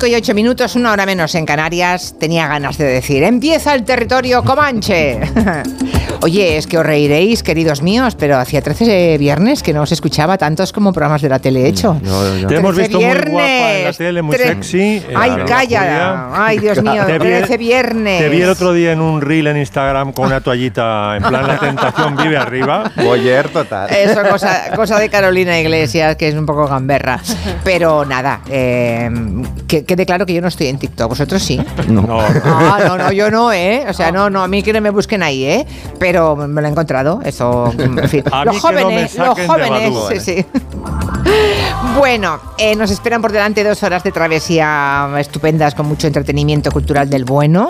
5 y 8 minutos, una hora menos en Canarias, tenía ganas de decir, empieza el territorio comanche. Oye, es que os reiréis, queridos míos, pero hacía 13 viernes que no os escuchaba tantos como programas de la tele hecho. Te hemos visto muy guapa en la tele, muy sexy. Ay, calla. Ay, Dios mío, 13 viernes. Te vi el otro día en un reel en Instagram con una toallita, en plan la tentación vive arriba. Boyer total. Eso, cosa, cosa de Carolina Iglesias, que es un poco gamberra. Pero nada, eh, que quede claro que yo no estoy en TikTok. ¿Vosotros sí? No. Ah, no, no, yo no, ¿eh? O sea, no, no, a mí que no me busquen ahí, ¿eh? Pero me lo he encontrado, eso, en fin. Los que no jóvenes, los jóvenes, sí, ¿eh? sí. Bueno, eh, nos esperan por delante dos horas de travesía estupendas con mucho entretenimiento cultural del bueno.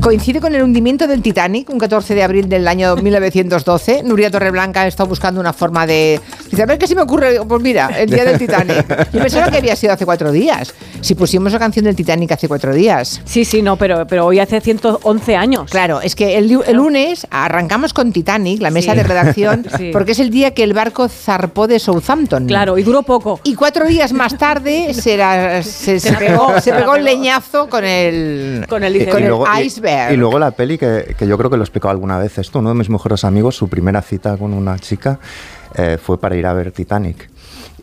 Coincide con el hundimiento del Titanic, un 14 de abril del año 1912. Nuria Torreblanca ha estado buscando una forma de... Dice, a ver qué se me ocurre. Pues mira, el día del Titanic. Yo pensaba que había sido hace cuatro días. Si pusimos la canción del Titanic hace cuatro días. Sí, sí, no, pero, pero hoy hace 111 años. Claro, es que el, lu- el lunes arrancamos con Titanic, la mesa Sí. de redacción, Sí. porque es el día que el barco zarpó de Southampton. Claro, y duró poco. Y cuatro días más tarde se, la- se- se pegó, se pegó el leñazo con el, Con el Y- iceberg. y luego, y- iceberg. Y, luego la peli que, que yo creo que lo he explicado alguna vez esto, uno de mis mejores amigos, su primera cita con una chica eh, fue para ir a ver Titanic.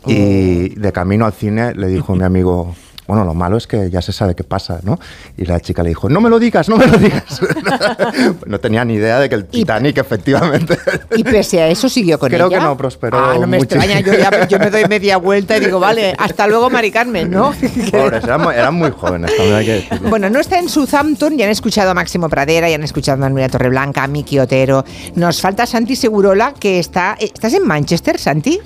Y Oh. de camino al cine le dijo mi amigo, bueno, lo malo es que ya se sabe qué pasa, ¿no? Y la chica le dijo, no me lo digas, no me lo digas. no tenía ni idea de que el Titanic efectivamente... Y pese a eso siguió con Creo ella. que no prosperó Ah, no me muchísimo. extraña, yo, ya- yo me doy media vuelta y digo, vale, hasta luego, Mari Carmen, ¿no? Pobres, eran, muy- eran muy jóvenes, también hay que decirlo. Bueno, no está en Southampton, ya han escuchado a Máximo Pradera, ya han escuchado a Nuria Torreblanca, a Miki Otero. Nos falta Santi Segurola, que está... ¿Estás en Manchester, Santi?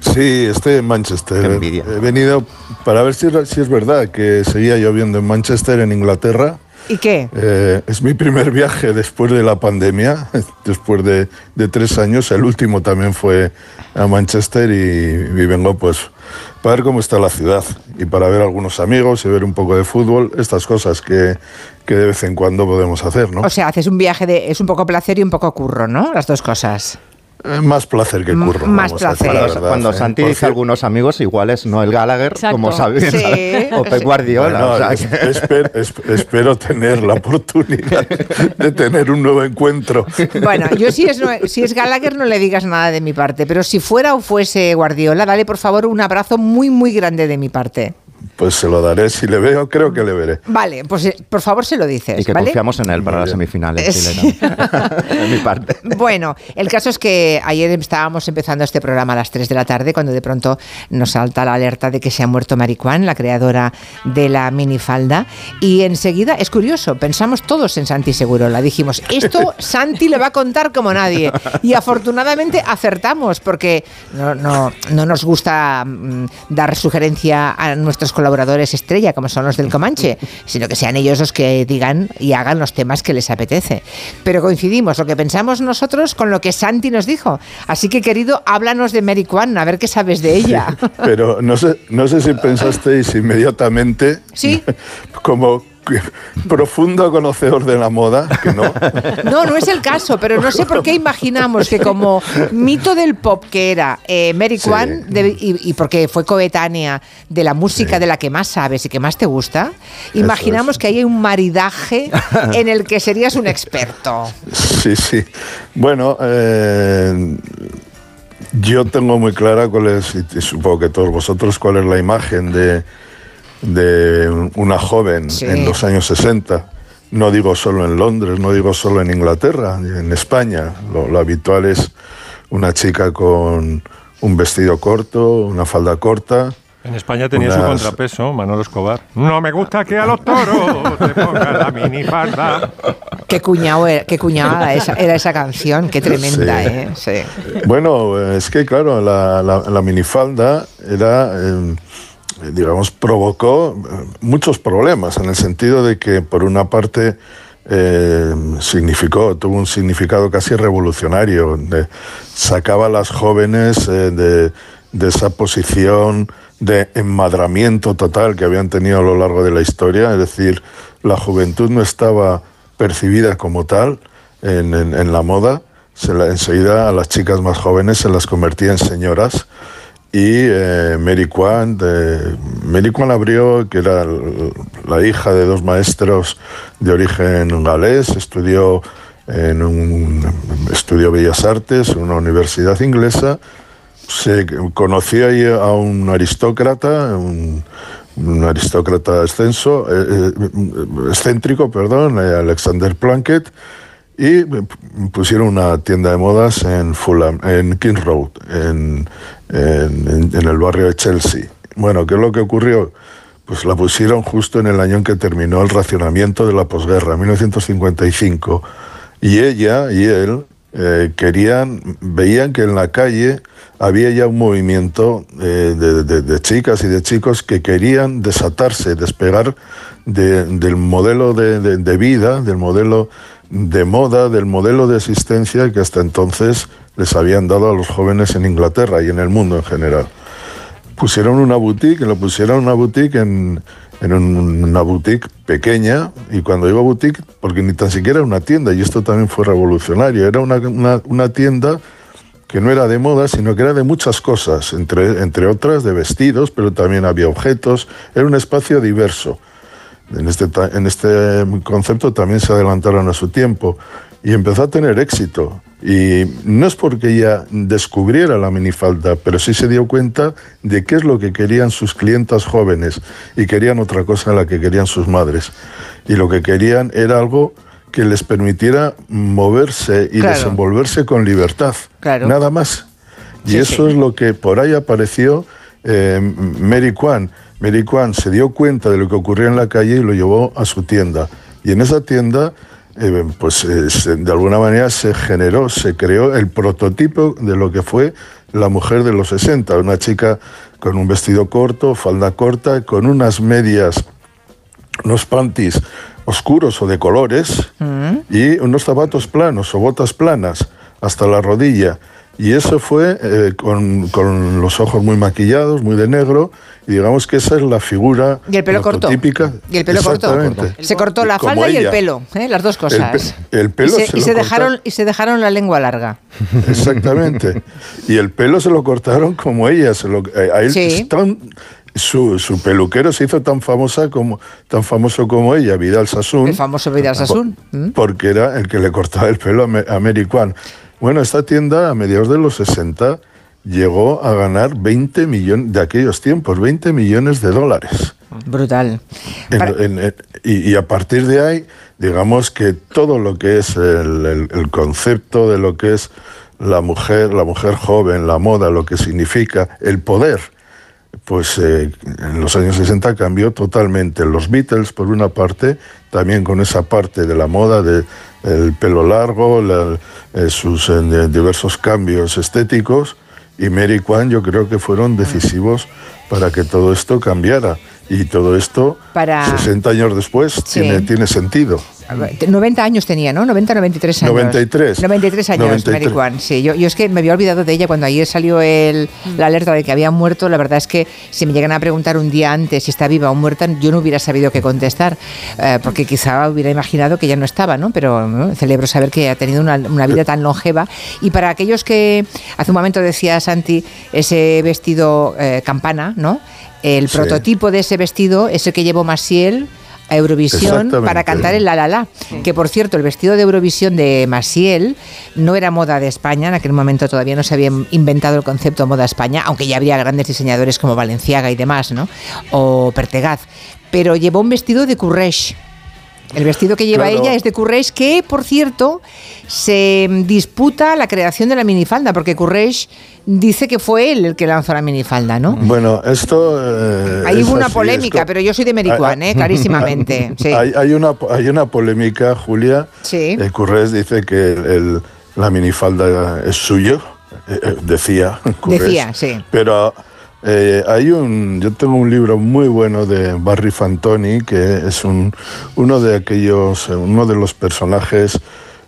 Sí, estoy en Manchester. Qué envidia. He venido para ver si, si es verdad que seguía lloviendo en Manchester, en Inglaterra. ¿Y qué? Eh, es mi primer viaje después de la pandemia, después de, de tres años. El último también fue a Manchester y, y vengo pues para ver cómo está la ciudad y para ver algunos amigos y ver un poco de fútbol, estas cosas que, que de vez en cuando podemos hacer, ¿no? O sea, haces un viaje de... Es un poco placer y un poco curro, ¿no? Las dos cosas. Eh, más placer que M- curro. más vamos a decir placer. verdad, cuando ¿eh? Santi dice algunos amigos, igual es Noel Gallagher, Exacto. como sabéis, Sí. o Pep Guardiola. Bueno, o sea es- que- esper- es- espero tener la oportunidad de tener un nuevo encuentro. Bueno, yo si es, no- si es Gallagher no le digas nada de mi parte, pero si fuera o fuese Guardiola, dale por favor un abrazo muy, muy grande de mi parte. Pues se lo daré. Si le veo, creo que le veré. Vale, pues eh, por favor se lo dices, y que ¿vale? confiamos en él para las semifinales. También. de mi parte. Bueno, el caso es que ayer estábamos empezando este programa a las 3 de la tarde cuando de pronto nos salta la alerta de que se ha muerto Maricuán, la creadora de la minifalda. Y enseguida, es curioso, pensamos todos en Santi Segurola. Dijimos, esto Santi le va a contar como nadie. Y afortunadamente acertamos porque no, no, no nos gusta mm, dar sugerencia a nuestros colaboradores estrella, como son los del Comanche, sino que sean ellos los que digan y hagan los temas que les apetece. Pero coincidimos lo que pensamos nosotros con lo que Santi nos dijo. Así que, querido, háblanos de Mary Kwan, a ver qué sabes de ella. Pero no sé, no sé si pensasteis inmediatamente, Sí. como profundo conocedor de la moda, que no. No, no es el caso, pero no sé por qué imaginamos que como mito del pop que era eh, Mary Sí. Kwan, y, y porque fue coetánea de la música de la que más sabes y que más te gusta, imaginamos es. que hay un maridaje en el que serías un experto. Sí, sí. Bueno, eh, yo tengo muy clara cuál es, y supongo que todos vosotros, cuál es la imagen de, de una joven Sí. en los años 60. No digo solo en Londres, no digo solo en Inglaterra, en España. Lo, lo habitual es una chica con un vestido corto, una falda corta. En España tenía su Unas- contrapeso, Manolo Escobar. No me gusta que a los toros te pongan la minifalda. Qué cuñado era, qué cuñada esa- era esa canción, qué tremenda, Sí. ¿eh? Sí. Bueno, es que claro, la, la- la minifalda era, eh, digamos, provocó eh, muchos problemas en el sentido de que, por una parte, eh, significó, tuvo un significado casi revolucionario, sacaba a las jóvenes eh, de, esa posición de enmadramiento total que habían tenido a lo largo de la historia, es decir, la juventud no estaba percibida como tal en la moda, se la, enseguida a las chicas más jóvenes se las convertía en señoras y eh, Mary Kwan. De, Mary Kwan abrió, que era la hija de dos maestros de origen galés, estudió en un estudió Bellas Artes en una universidad inglesa. Se conoció ahí a un aristócrata, un, aristócrata eh, eh, excéntrico, perdón, eh, Alexander Plunkett, y pusieron una tienda de modas en Fulham, en King Road, en, en- el barrio de Chelsea. Bueno, ¿qué es lo que ocurrió? Pues la pusieron justo en el año en que terminó el racionamiento de la posguerra, 1955. Y ella y él eh, querían, veían que en la calle había ya un movimiento eh, de, de- chicas y de chicos que querían desatarse, despegar de- del modelo de, de- de vida, del modelo de moda, del modelo de existencia que hasta entonces les habían dado a los jóvenes en Inglaterra y en el mundo en general pusieron una boutique, lo pusieron una boutique en, en un- una boutique pequeña, y cuando digo boutique, porque ni tan siquiera era una tienda, y esto también fue revolucionario, era una, una- una tienda que no era de moda, sino que era de muchas cosas, entre, entre otras de vestidos, pero también había objetos, era un espacio diverso. En este, en este concepto también se adelantaron a su tiempo y empezó a tener éxito. Y no es porque ella descubriera la minifalda, pero sí se dio cuenta de qué es lo que querían sus clientas jóvenes y querían otra cosa a la que querían sus madres. Y lo que querían era algo que les permitiera moverse y Claro. desenvolverse con libertad. Claro. Nada más. Y Sí, eso sí. es lo que por ahí apareció eh, Mary Kwan. Mary Kwan se dio cuenta de lo que ocurría en la calle y lo llevó a su tienda. Y en esa tienda, eh, pues eh, se- de alguna manera se generó, se creó el prototipo de lo que fue la mujer de los 60. Una chica con un vestido corto, falda corta, con unas medias unos panties oscuros o de colores y unos zapatos planos o botas planas hasta la rodilla. Y eso fue eh, con, con los ojos muy maquillados, muy de negro, y digamos que esa es la figura Y el pelo corto. prototípica. Y el pelo corto. Se cortó la falda y el pelo, ¿eh? las dos cosas. pe- el pelo y se, se y se dejaron y se dejaron la lengua larga. Exactamente. Y el pelo se lo cortaron como ella. Se lo, eh, a él Sí. tan- su, su peluquero se hizo tan famosa como tan famoso como ella, Vidal Sassoon. El famoso Vidal Sassoon. ¿Mm? Porque era el que le cortaba el pelo a Mary Kwan. Bueno, esta tienda a mediados de los 60 llegó a ganar 20 millones, de aquellos tiempos, 20 millones de dólares. Brutal. En- Para- en- en- y, y a partir de ahí, digamos que todo lo que es el, el- el concepto de lo que es la mujer, la mujer joven, la moda, lo que significa el poder, pues eh, en los años 60 cambió totalmente. Los Beatles, por una parte, también con esa parte de la moda, de el pelo largo, la- eh, sus eh, diversos cambios estéticos, y Mary Kwan yo creo que fueron decisivos para que todo esto cambiara. Y todo esto, Para- 60 años después, Sí. tiene, tiene sentido. 90 años tenía, ¿no? 90, 93 años. 93. 93 años, 93. Mary Kwan, sí. Yo, yo es que me había olvidado de ella cuando ayer salió el, la alerta de que había muerto. La verdad es que si me llegan a preguntar un día antes si está viva o muerta, yo no hubiera sabido qué contestar, eh, porque quizá hubiera imaginado que ya no estaba, ¿no? Pero ¿no? celebro saber que ha tenido una, una vida tan longeva. Y para aquellos que, hace un momento decía Santi, ese vestido eh, campana, ¿no? El Sí. prototipo de ese vestido es el que llevó Maciel a Eurovisión para cantar el La La La. Que por cierto, el vestido de Eurovisión de Maciel no era moda de España, en aquel momento todavía no se había inventado el concepto moda España, aunque ya habría grandes diseñadores como Valenciaga y demás, ¿no? O Pertegaz. Pero llevó un vestido de Courrèges. El vestido que lleva Claro. ella es de Courrèges, que por cierto se disputa la creación de la minifalda, porque Courrèges dice que fue él el que lanzó la minifalda, ¿no? Bueno, esto... eh, Ahí es hubo una así, polémica, pero yo soy de Mericuán, Ah, ¿eh? clarísimamente. Sí. Hay, hay una, hay una polémica, Julia. Sí. El Currés dice que el- la minifalda es suyo, eh, eh, decía. Currés. Decía, sí. Pero eh, hay un, yo tengo un libro muy bueno de Barry Fantoni, que es un, uno de aquellos, uno de los personajes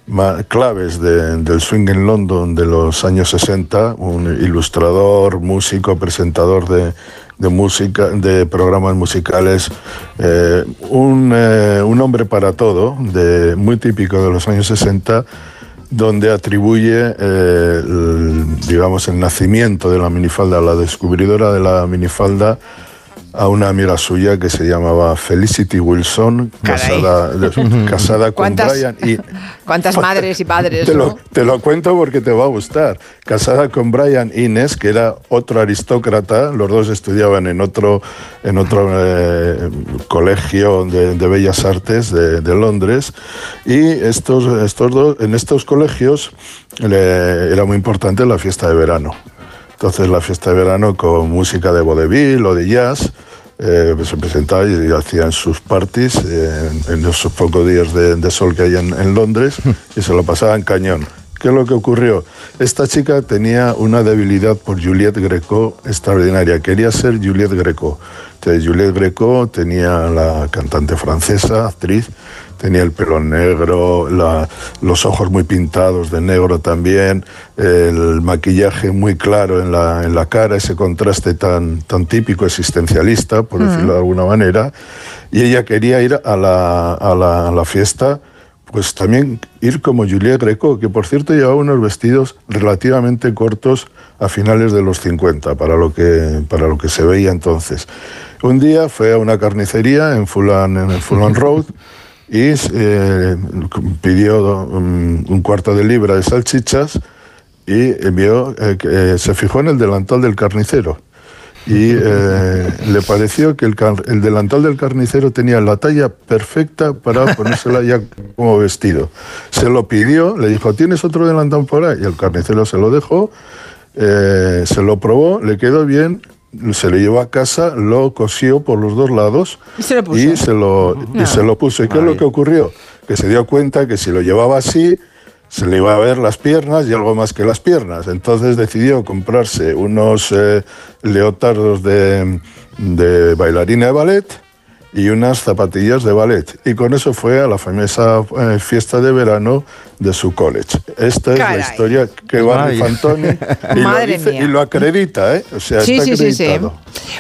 ma- claves de- del swing en London de los años 60, un ilustrador, músico, presentador de, de música, de programas musicales, eh, un, eh, un hombre para todo, muy típico de los años 60, donde atribuye, eh, el, digamos, el nacimiento de la minifalda, la descubridora de la minifalda, a una amiga suya que se llamaba Felicity Wilson, Caray. casada, casada con ¿Cuántas- Brian y ¿Cuántas madres y padres? te no? lo, te lo cuento porque te va a gustar. Casada con Brian Innes, que era otro aristócrata, los dos estudiaban en otro, en otro eh, colegio de, de Bellas Artes de, de Londres, y estos, estos dos, en estos colegios le- era muy importante la fiesta de verano. Entonces la fiesta de verano con música de vodevil o de jazz, eh, se presentaba y, hacían sus parties en, esos pocos días de, sol que hay en, en Londres y se lo pasaban cañón. ¿Qué es lo que ocurrió? Esta chica tenía una debilidad por Juliette Greco extraordinaria. Quería ser Juliette Greco. Entonces, Juliette Greco tenía la cantante francesa, actriz, tenía el pelo negro, la- los ojos muy pintados de negro también, el maquillaje muy claro en la, en la cara, ese contraste tan, tan típico existencialista, por decirlo de alguna manera, y ella quería ir a la, a la- a la fiesta, pues también ir como Juliette Greco, que por cierto llevaba unos vestidos relativamente cortos a finales de los 50, para lo que, para lo que se veía entonces. Un día fue a una carnicería en Fulham, en el Fulham Road, y eh, pidió um, un cuarto de libra de salchichas y envió, eh, eh, se fijó en el delantal del carnicero. Y eh, le pareció que el, el delantal del carnicero tenía la talla perfecta para ponérsela ya como vestido. Se lo pidió, le dijo, ¿tienes otro delantal por ahí? Y el carnicero se lo dejó, se lo probó, le quedó bien, se lo llevó a casa, lo cosió por los dos lados Y se lo puso. y se lo, y se lo puso. ¿Y qué es lo que ocurrió? Que se dio cuenta que si lo llevaba así, se le iba a ver las piernas y algo más que las piernas. Entonces decidió comprarse unos eh, leotardos de, de bailarina de ballet y unas zapatillas de ballet. Y con eso fue a la famosa eh, fiesta de verano de su college. Esta es la historia que Vaya. Fantoni y, lo Madre dice- mía. y lo acredita, ¿eh? O sea, Sí, está sí, sí, sí. acreditado.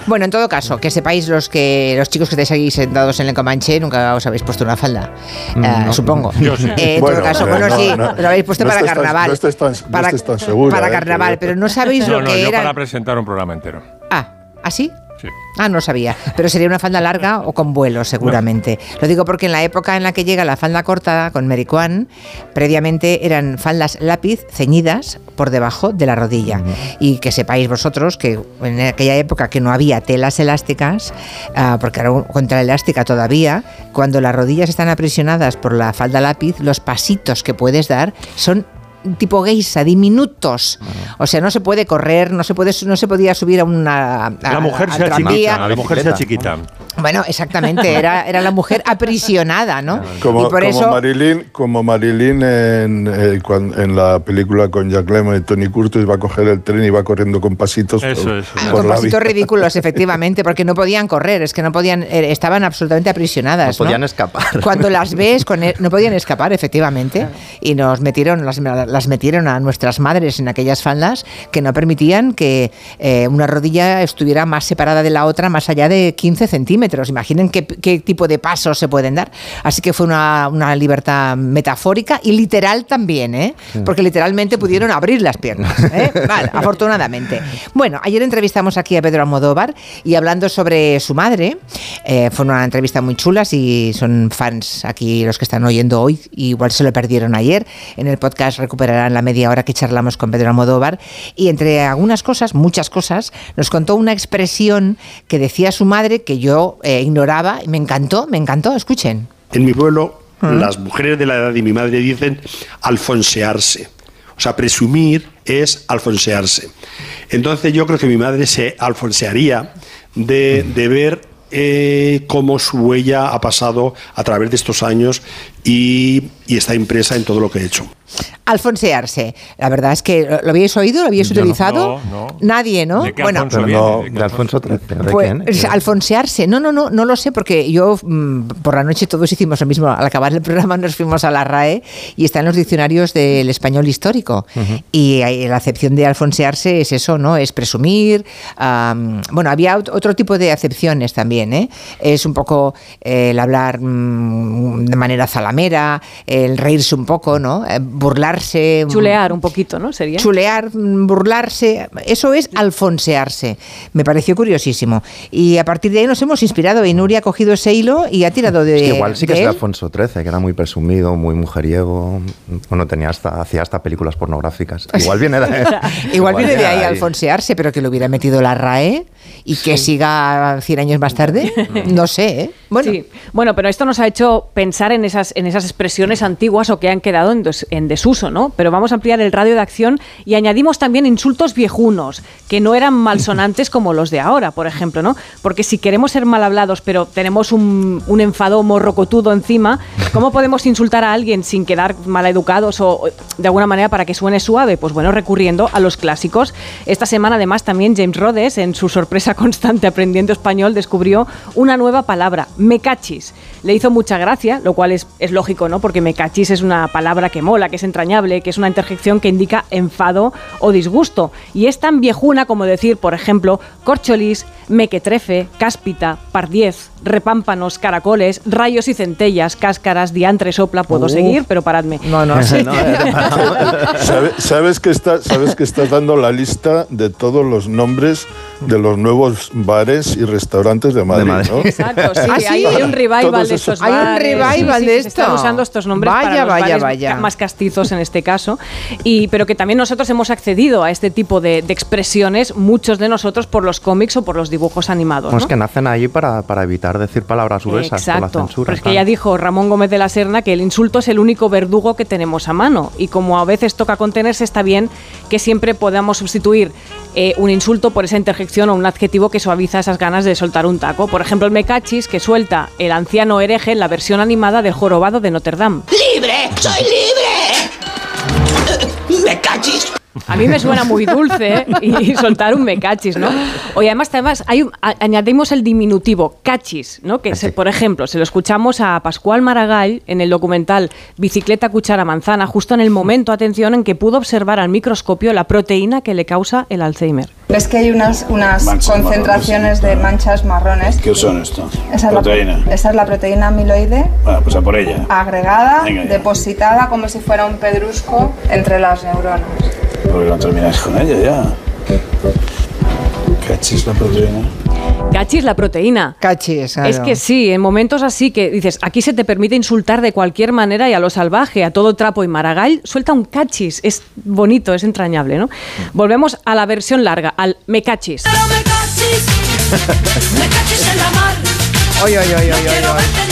Bueno, en todo caso, que sepáis los que los chicos que estáis aquí sentados en el Comanche nunca os habéis puesto una falda, eh, supongo. Yo sí. Eh, en Bueno, todo caso, bueno, no, sí, no, lo habéis puesto no para estés tan- carnaval. no estés tan- no para, estés tan segura, Para carnaval, pero no sabéis No, lo no, que yo era. para presentar un programa entero. Ah, ¿así? Sí. Ah, no sabía. Pero sería una falda larga o con vuelo, seguramente. Lo digo porque en la época en la que llega la falda corta con Mericuán, previamente eran faldas lápiz ceñidas por debajo de la rodilla. Y que sepáis vosotros que en aquella época que no había telas elásticas, ah, porque era un- contra elástica todavía, cuando las rodillas están aprisionadas por la falda lápiz, los pasitos que puedes dar son tipo geisha, diminutos. O sea, no se puede correr, no se puede no se podía subir a una a- La mujer al sea tranvía. chiquita. La mujer sea chiquita. Bueno, exactamente, era, era la mujer aprisionada, ¿no? Como, y por como eso Marilyn, como Marilyn en, eh, en la película con Jack Lemmon y Tony Curtis va a coger el tren y va corriendo con pasitos Eso, por, eso. por con la pasitos vida. ridículos, efectivamente, porque no podían correr, es que no podían, eh, estaban absolutamente aprisionadas. No podían escapar. Cuando las ves, con el- no podían escapar, efectivamente, y nos metieron, las, las metieron a nuestras madres en aquellas faldas que no permitían que eh, una rodilla estuviera más separada de la otra, más allá de 15 centímetros. Imaginen qué, qué tipo de pasos se pueden dar. Así que fue una, una libertad metafórica y literal también, ¿eh? Porque literalmente pudieron abrir las piernas. ¿eh? Vale, afortunadamente. Bueno, ayer entrevistamos aquí a Pedro Almodóvar y hablando sobre su madre, eh, fue una entrevista muy chula. Si son fans aquí los que están oyendo hoy, igual se lo perdieron ayer. En el podcast recuperarán la media hora que charlamos con Pedro Almodóvar. Y entre algunas cosas, muchas cosas, nos contó una expresión que decía su madre que yo eh, ignoraba. y Me encantó, me encantó. Escuchen. En mi pueblo, las mujeres de la edad de mi madre dicen alfonsearse. O sea, presumir es alfonsearse. Entonces yo creo que mi madre se alfonsearía de, de ver eh, cómo su huella ha pasado a través de estos años y, y está impresa en todo lo que he hecho. Alfonsearse. La verdad es que ¿lo habéis oído? ¿Lo Yo no. utilizado? No, no. Nadie, ¿no? ¿De qué bueno, Alfonso viene? no, ¿De Alfonso XIII. ¿de pues, quién? alfonsearse. No, no, no, no lo sé porque yo mm, por la noche todos hicimos lo mismo. Al acabar el programa nos fuimos a la RAE y está en los diccionarios del español histórico. Y ahí la acepción de alfonsearse es eso, ¿no? Es presumir. am, bueno, había ot- otro tipo de acepciones también, ¿eh? Es un poco eh, el hablar mm, de manera zalamera, el reírse un poco, ¿no? Eh, burlarse. Chulear un poquito, ¿no? Sería. Chulear, burlarse, eso es alfonsearse. Me pareció curiosísimo. Y a partir de ahí nos hemos inspirado y Nuria ha cogido ese hilo y ha tirado de. Es que igual sí que es de. Alfonso XIII, que era muy presumido, muy mujeriego. Bueno, tenía hasta, hacía hasta películas pornográficas. Igual viene de, Igual viene de ahí alfonsearse, pero que lo hubiera metido la RAE y que siga 100 años más tarde. No sé, ¿eh? Bueno, Sí. Bueno, pero esto nos ha hecho pensar en esas, en esas expresiones antiguas o que han quedado en, des- en desuso, ¿no? Pero vamos a ampliar el radio de acción y añadimos también insultos viejunos, que no eran malsonantes como los de ahora, por ejemplo, ¿no? Porque si queremos ser mal hablados, pero tenemos un, un enfado morrocotudo encima, ¿cómo podemos insultar a alguien sin quedar mal educados o de alguna manera para que suene suave? Pues bueno, recurriendo a los clásicos. Esta semana, además, también James Rhodes, en su sorpresa constante aprendiendo español, descubrió una nueva palabra, mecachis. Le hizo mucha gracia, lo cual es, es lógico, ¿no? Porque mecachis es una palabra que mola, que es entrañable, que es una interjección que indica enfado o disgusto. Y es tan viejuna como decir, por ejemplo, corcholis, mequetrefe, cáspita, pardiez, repámpanos, caracoles, rayos y centellas, cáscaras, diantre, sopla. Puedo Uh. seguir, pero paradme. no, no, sí. ¿Sabe- ¿Sabes, que está, ¿Sabes que estás dando la lista de todos los nombres de los nuevos bares y restaurantes de Madrid? Madrid. ¿no? Exacto, sí, ¿Ah, sí? Hay, un revival Todos estos Hay un revival Sí, de sí, se Están esto. usando estos nombres Vaya, para los vaya, bares vaya. más castizos en este caso. Y, pero que también nosotros hemos accedido a este tipo de, de expresiones, muchos de nosotros por los cómics o por los dibujos animados. Pues ¿no? que nacen ahí para, para evitar decir palabras gruesas por la Exacto, censura. pero es que claro. ya dijo Ramón Gómez de la Serna que el insulto es el único verdugo que tenemos a mano y como a veces toca contenerse está bien que siempre podamos sustituir eh, un insulto por esa interjección o un adjetivo que suaviza esas ganas de soltar un taco. Por ejemplo, el mecachis que suelta el anciano hereje en la versión animada del jorobado de Notre Dame. ¡Libre! ¡Soy libre! ¡Me cachis! A mí me suena muy dulce ¿eh? y soltar un mecachis, ¿no? Oye, además, además hay un- a- añadimos el diminutivo cachis, ¿no? Que, se- por ejemplo, se lo escuchamos a Pascual Maragall en el documental Bicicleta, cuchara, manzana, justo en el momento, atención, en que pudo observar al microscopio la proteína que le causa el Alzheimer. Ves que hay unas, unas Manchas concentraciones de manchas marrones. ¿Qué son esto? Esa es, Proteína. La, esa es la proteína amiloide Bueno, pues a por ella. agregada, Venga depositada como si fuera un pedrusco entre las neuronas. Porque no terminas con ella ya. Cachis la proteína. Cachis, la proteína. Cachis. Es que sí, en momentos así que dices, aquí se te permite insultar de cualquier manera y a lo salvaje, a todo trapo y Maragall suelta un cachis. Es bonito, es entrañable, ¿no? Volvemos a la versión larga, al me cachis. ¡Pero me cachis! ¡Me cachis en la mar! Oy, oy, oy,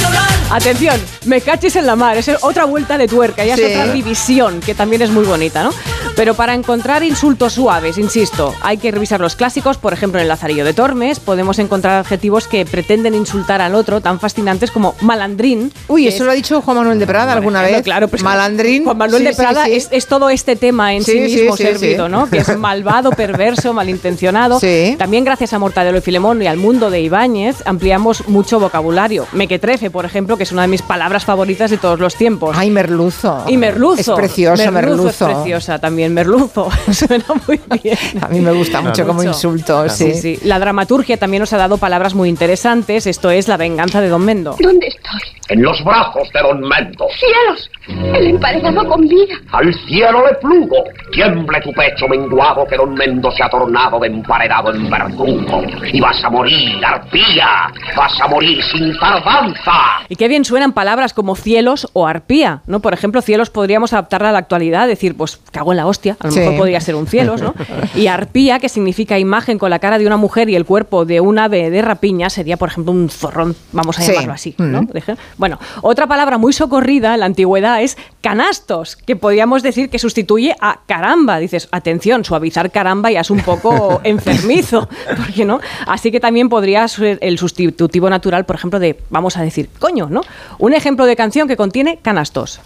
¡No Atención, me cachis en la mar, es otra vuelta de tuerca, ya Sí. es otra división que también es muy bonita, ¿no? Pero para encontrar insultos suaves, insisto, hay que revisar los clásicos, por ejemplo en el Lazarillo de Tormes podemos encontrar adjetivos que pretenden insultar al otro tan fascinantes como malandrín. Uy, eso es- lo ha dicho Juan Manuel de Prada alguna ejemplo, vez. Claro, pues Malandrín. Juan Manuel Sí, de Prada sí. Es, es todo este tema en sí, mismo servido. ¿no? Que es malvado, perverso, malintencionado. También gracias a Mortadelo y Filemón y al mundo de Ibáñez ampliamos mucho vocabulario. Mequetrefe, por ejemplo, que es una de mis palabras favoritas de todos los tiempos. Ay, merluzo. y merluzo. Es precioso, merluzo. Es preciosa también, merluzo. Suena muy bien. A mí me gusta mucho como Mucho. insulto, sí. Sí, sí. La dramaturgia también nos ha dado palabras muy interesantes. Esto es la venganza de Don Mendo. ¿Dónde estoy? En los brazos de Don Mendo. ¡Cielos! El emparejado con vida. Al cielo le plugo. Tiemble tu pecho menguado que Don Mendo se ha tornado de emparedado en verdugo. Y vas a morir, arpía. Vas a morir sin tardanza. Y qué bien suenan palabras como cielos o arpía, ¿no? Por ejemplo, cielos podríamos adaptarla a la actualidad, decir, pues cago en la hostia, a lo Sí. mejor podría ser un cielos, ¿no? Y arpía, que significa imagen con la cara de una mujer y el cuerpo de un ave de rapiña, sería, por ejemplo, un zorrón, vamos a Sí. llamarlo así, ¿no? Mm. Deje- Bueno, otra palabra muy socorrida en la antigüedad es canastos, que podríamos decir que sustituye a caramba. Dices, atención, suavizar caramba ya es un poco enfermizo, ¿por qué no? Así que también podría ser el sustitutivo natural, por ejemplo, de, vamos a decir, coño, ¿no? Un ejemplo de canción que contiene canastos.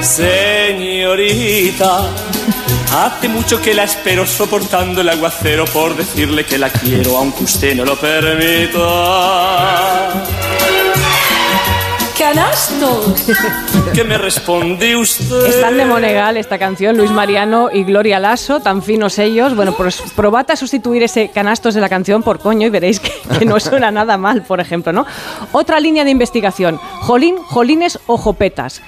Señorita, hace mucho que la espero soportando el aguacero por decirle que la quiero aunque usted no lo permita. Canastos. ¿Qué me responde usted? Están de Monegal esta canción, Luis Mariano y Gloria Lasso, tan finos ellos. Bueno, pues probad a sustituir ese canastos de la canción por coño y veréis que, que no suena nada mal, por ejemplo, ¿no? Otra línea de investigación, jolín, jolines o jopetas.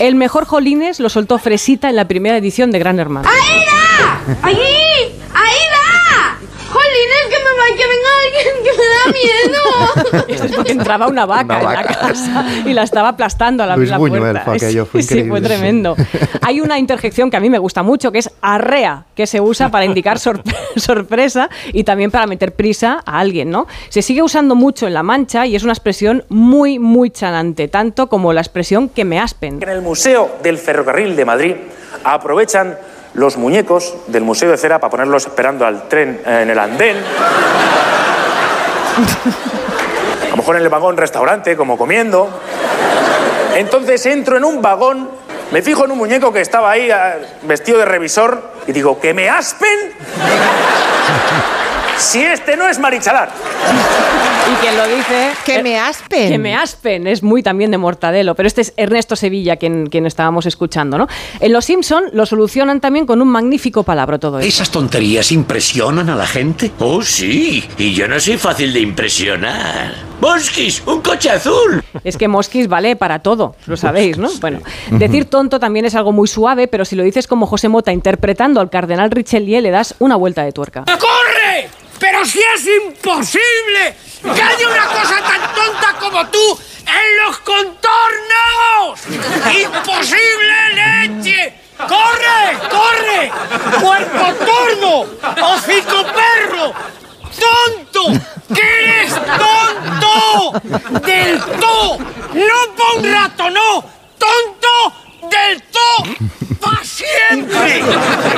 El mejor jolines lo soltó Fresita en la primera edición de Gran Hermano. ¡Ahí va! ¡Ahí! ¡Ahí va! ¡Jolines, que me va, que venga alguien, que me da miedo! Esto es porque entraba una vaca, Una en la vaca. casa y la estaba aplastando a la, Luis la Buñuel puerta. fue aquello, fue sí, fue tremendo. Hay una interjección que a mí me gusta mucho, que es arrea, que se usa para indicar sor- sorpresa y también para meter prisa a alguien, ¿no? Se sigue usando mucho en La Mancha y es una expresión muy, muy chanante, tanto como la expresión que me aspen. En el Museo del Ferrocarril de Madrid aprovechan los muñecos del Museo de Cera para ponerlos esperando al tren eh, en el andén. A lo mejor en el vagón restaurante, como comiendo. Entonces entro en un vagón, me fijo en un muñeco que estaba ahí ah, vestido de revisor y digo, ¿que me aspen? Si este no es Marichalar. Y quien lo dice... Que me aspen. Que me aspen, es muy también de Mortadelo, pero este es Ernesto Sevilla quien, quien estábamos escuchando, ¿no? En Los Simpson lo solucionan también con un magnífico palabra todo esto. ¿Esas tonterías impresionan a la gente? Oh, sí. Y yo no soy fácil de impresionar. ¡Moskis! ¡Un coche azul! Es que Mosquis vale para todo, lo sabéis, ¿no? Bueno, decir tonto también es algo muy suave, pero si lo dices como José Mota interpretando al cardenal Richelieu, le das una vuelta de tuerca. ¡Corre! ¡Pero si es imposible que haya una cosa tan tonta como tú en los contornos! ¡Imposible leche! ¡Corre! ¡Corre! ¡Cuerpo tordo! ¡Hocico perro! ¡Tonto! ¡Que eres tonto! ¡Del to! ¡No pa' un rato, no! ¡Tonto del to! ¡Pa' siempre!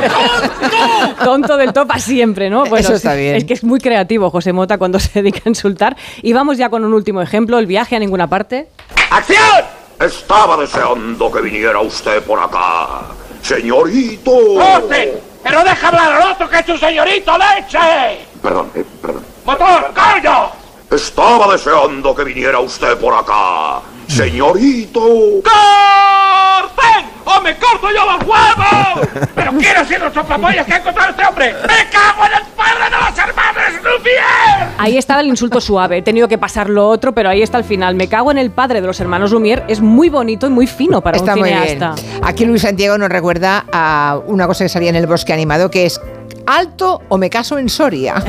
¡Tonto! Tonto del topa siempre, ¿no? Eso está bien. Es que es muy creativo José Mota cuando se dedica a insultar. Y vamos ya con un último ejemplo, el viaje a ninguna parte. ¡Acción! Estaba deseando que viniera usted por acá. Señorito. ¡Orden! ¡Pero deja hablar al otro que es tu señorito, leche! Perdón, eh, perdón. ¡Motor, coño! Estaba deseando que viniera usted por acá. Señorito. ¡Corten! ¡O me corto yo los huevos! ¡Pero quiero ser los soplapollas que ha encontrado este hombre! ¡Me cago en el padre de los hermanos Lumière! Ahí estaba el insulto suave, he tenido que pasar lo otro, pero ahí está el final. Me cago en el padre de los hermanos Lumière, es muy bonito y muy fino para Está un muy bien. Aquí Luis Santiago nos recuerda a una cosa que salía en el bosque animado que es alto o me caso en Soria.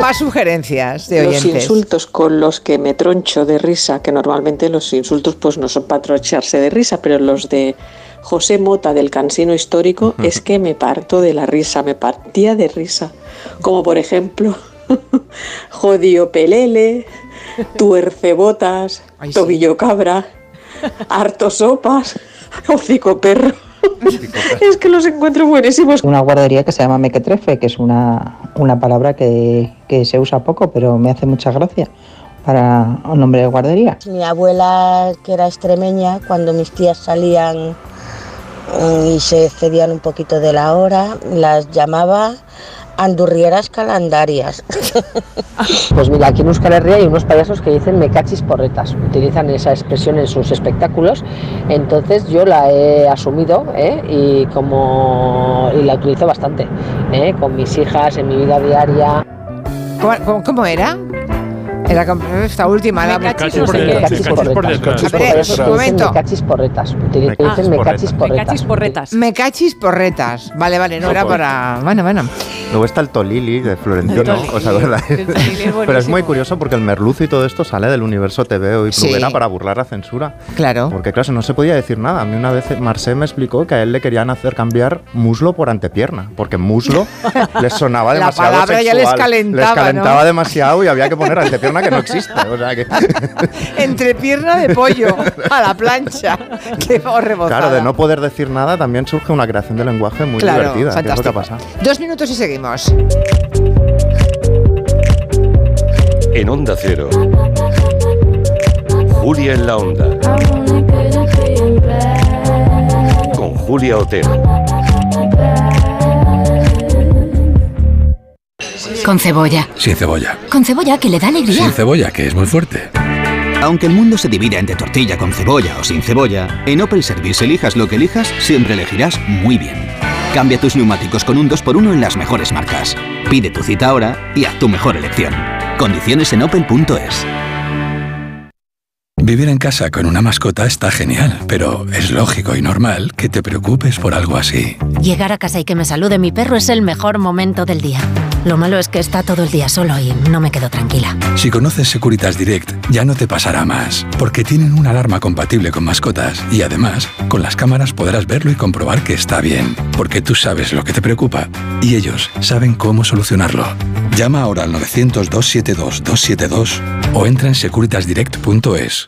Más sugerencias de Los oyentes. insultos con los que me troncho de risa, que normalmente los insultos pues no son para troncharse de risa, pero los de José Mota del Cansino Histórico es que me parto de la risa, me partía de risa. Como por ejemplo, jodido pelele, tuercebotas, tobillo cabra, harto sopas, hocico perro. Es que los encuentro buenísimos. Una guardería que se llama mequetrefe, que es una, una palabra que, que se usa poco, pero me hace mucha gracia para un nombre de guardería. Mi abuela, que era extremeña, cuando mis tías salían mm, y se excedían un poquito de la hora, las llamaba andurrieras calandarias. Pues mira, aquí en Euskal Herria hay unos payasos que dicen me cachis porretas, utilizan esa expresión en sus espectáculos, entonces yo la he asumido ¿eh? y como y la utilizo bastante, ¿eh? con mis hijas en mi vida diaria. ¿Cómo, cómo- cómo era? Era como- esta última. la- Me cachis no sé qué. Me cachis por detrás. A ver, un momento. Me cachis porretas, dicen me cachis porretas. porretas. Me cachis porretas. Vale, vale, no era para. Bueno, bueno. Luego está el Tolili de Florentino. ¿os acordáis? Pero es muy curioso porque el merluzo y todo esto sale del universo TV y. Bruguera para burlar la censura. Claro. Porque claro, no se podía decir nada. A mí una vez Marcé me explicó que a él le querían hacer cambiar muslo por antepierna, porque muslo les sonaba La demasiado palabra ya les sexual. calentaba, Les calentaba ¿no? demasiado y había que poner antepierna que no existe. O sea que, Entre pierna de pollo a la plancha. Qué rebozada. claro, de no poder decir nada también surge una creación de lenguaje muy Claro, divertida. que es lo que fantástico. pasa. Dos minutos y seguimos. En Onda Cero. Julia en la Onda. Con Julia Otero. Con cebolla. Sin cebolla. Con cebolla que le da alegría. Sin cebolla, que es muy fuerte. Aunque el mundo se divida entre tortilla con cebolla o sin cebolla, en Opel Service elijas lo que elijas, siempre elegirás muy bien. Cambia tus neumáticos con un 2x1 en las mejores marcas. Pide tu cita ahora y haz tu mejor elección. Condiciones en opel.es. Vivir en casa con una mascota está genial, pero es lógico y normal que te preocupes por algo así. Llegar a casa y que me salude mi perro es el mejor momento del día. Lo malo es que está todo el día solo y no me quedo tranquila. Si conoces Securitas Direct, ya no te pasará más, porque tienen una alarma compatible con mascotas y además, con las cámaras podrás verlo y comprobar que está bien, porque tú sabes lo que te preocupa y ellos saben cómo solucionarlo. Llama ahora al 900-272-272 o entra en securitasdirect.es.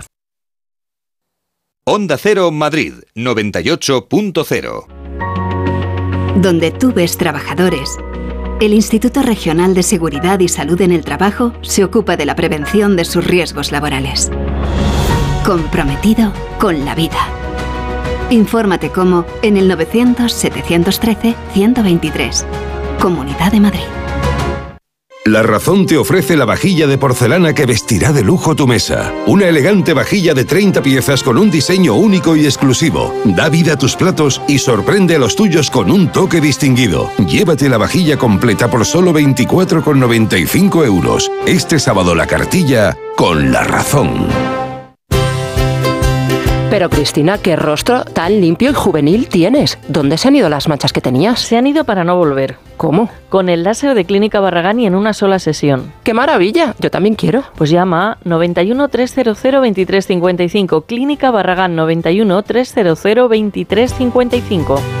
Onda Cero Madrid 98.0 Donde tú ves trabajadores, el Instituto Regional de Seguridad y Salud en el Trabajo se ocupa de la prevención de sus riesgos laborales. Comprometido con la vida. Infórmate cómo en el 900-713-123. Comunidad de Madrid. La Razón te ofrece la vajilla de porcelana que vestirá de lujo tu mesa. Una elegante vajilla de 30 piezas con un diseño único y exclusivo. Da vida a tus platos y sorprende a los tuyos con un toque distinguido. Llévate la vajilla completa por solo 24,95 euros. Este sábado la cartilla con La Razón. Pero Cristina, qué rostro tan limpio y juvenil tienes. ¿Dónde se han ido las manchas que tenías? Se han ido para no volver. ¿Cómo? Con el láser de Clínica Barragán y en una sola sesión. ¡Qué maravilla! Yo también quiero. Pues llama a 91 300 2355. Clínica Barragán 91 300 2355.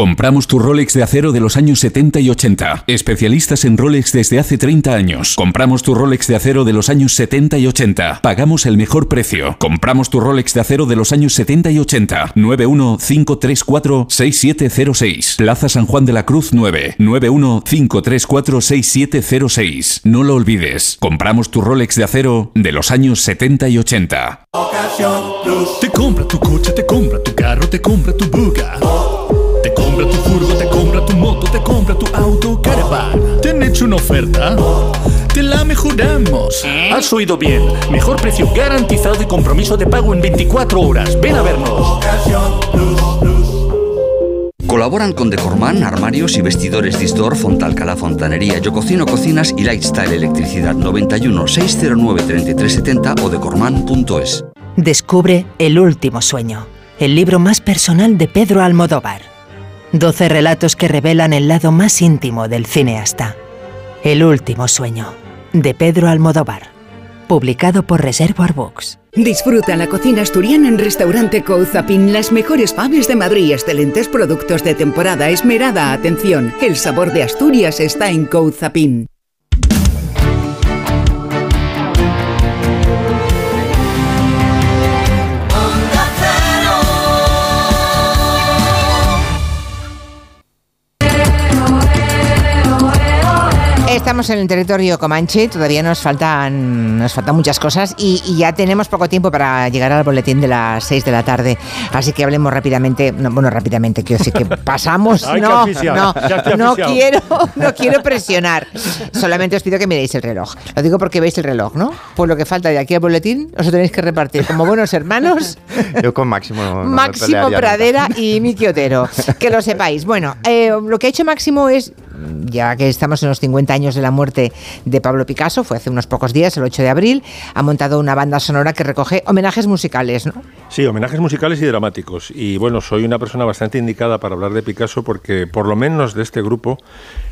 Compramos tu Rolex de acero de los años 70 y 80. Especialistas en Rolex desde hace 30 años. Compramos tu Rolex de acero de los años 70 y 80. Pagamos el mejor precio. Compramos tu Rolex de acero de los años 70 y 80. 915346706. Plaza San Juan de la Cruz 9. 915346706. No lo olvides. Compramos tu Rolex de acero de los años 70 y 80. Te compra tu coche, te compra tu carro, te compra tu buga. Te compra tu furgo, te compra tu moto, te compra tu auto, caravan. ¿Te han hecho una oferta? Te la mejoramos. Has oído bien. Mejor precio garantizado y compromiso de pago en 24 horas. Ven a vernos. Colaboran con Decorman, armarios y vestidores Distor, Fontalcala, Fontanería, Yo Cocino Cocinas y Lifestyle Electricidad 91 609 3370 o decorman.es. Descubre El último sueño, el libro más personal de Pedro Almodóvar. 12 relatos que revelan el lado más íntimo del cineasta. El último sueño, de Pedro Almodóvar. Publicado por Reservoir Books. Disfruta la cocina asturiana en Restaurante Couzapin. Las mejores faves de Madrid, excelentes productos de temporada, esmerada atención. El sabor de Asturias está en Couzapin. Estamos en el territorio Comanche, todavía nos faltan, nos faltan muchas cosas y, y ya tenemos poco tiempo para llegar al boletín de las 6 de la tarde. Así que hablemos rápidamente, no, bueno, rápidamente, quiero decir que pasamos. Ay, no, no, no quiero, no quiero presionar. Solamente os pido que miréis el reloj. Lo digo porque veis el reloj, ¿no? Pues lo que falta de aquí al boletín os lo tenéis que repartir como buenos hermanos. Yo con Máximo. no Máximo pelearía nunca. Pradera y Miki Otero. Que lo sepáis. Bueno, eh, lo que ha hecho Máximo es ya que estamos en los 50 años de la muerte de Pablo Picasso, fue hace unos pocos días, el 8 de abril, ha montado una banda sonora que recoge homenajes musicales, ¿no? Sí, homenajes musicales y dramáticos. Y bueno, soy una persona bastante indicada para hablar de Picasso porque por lo menos de este grupo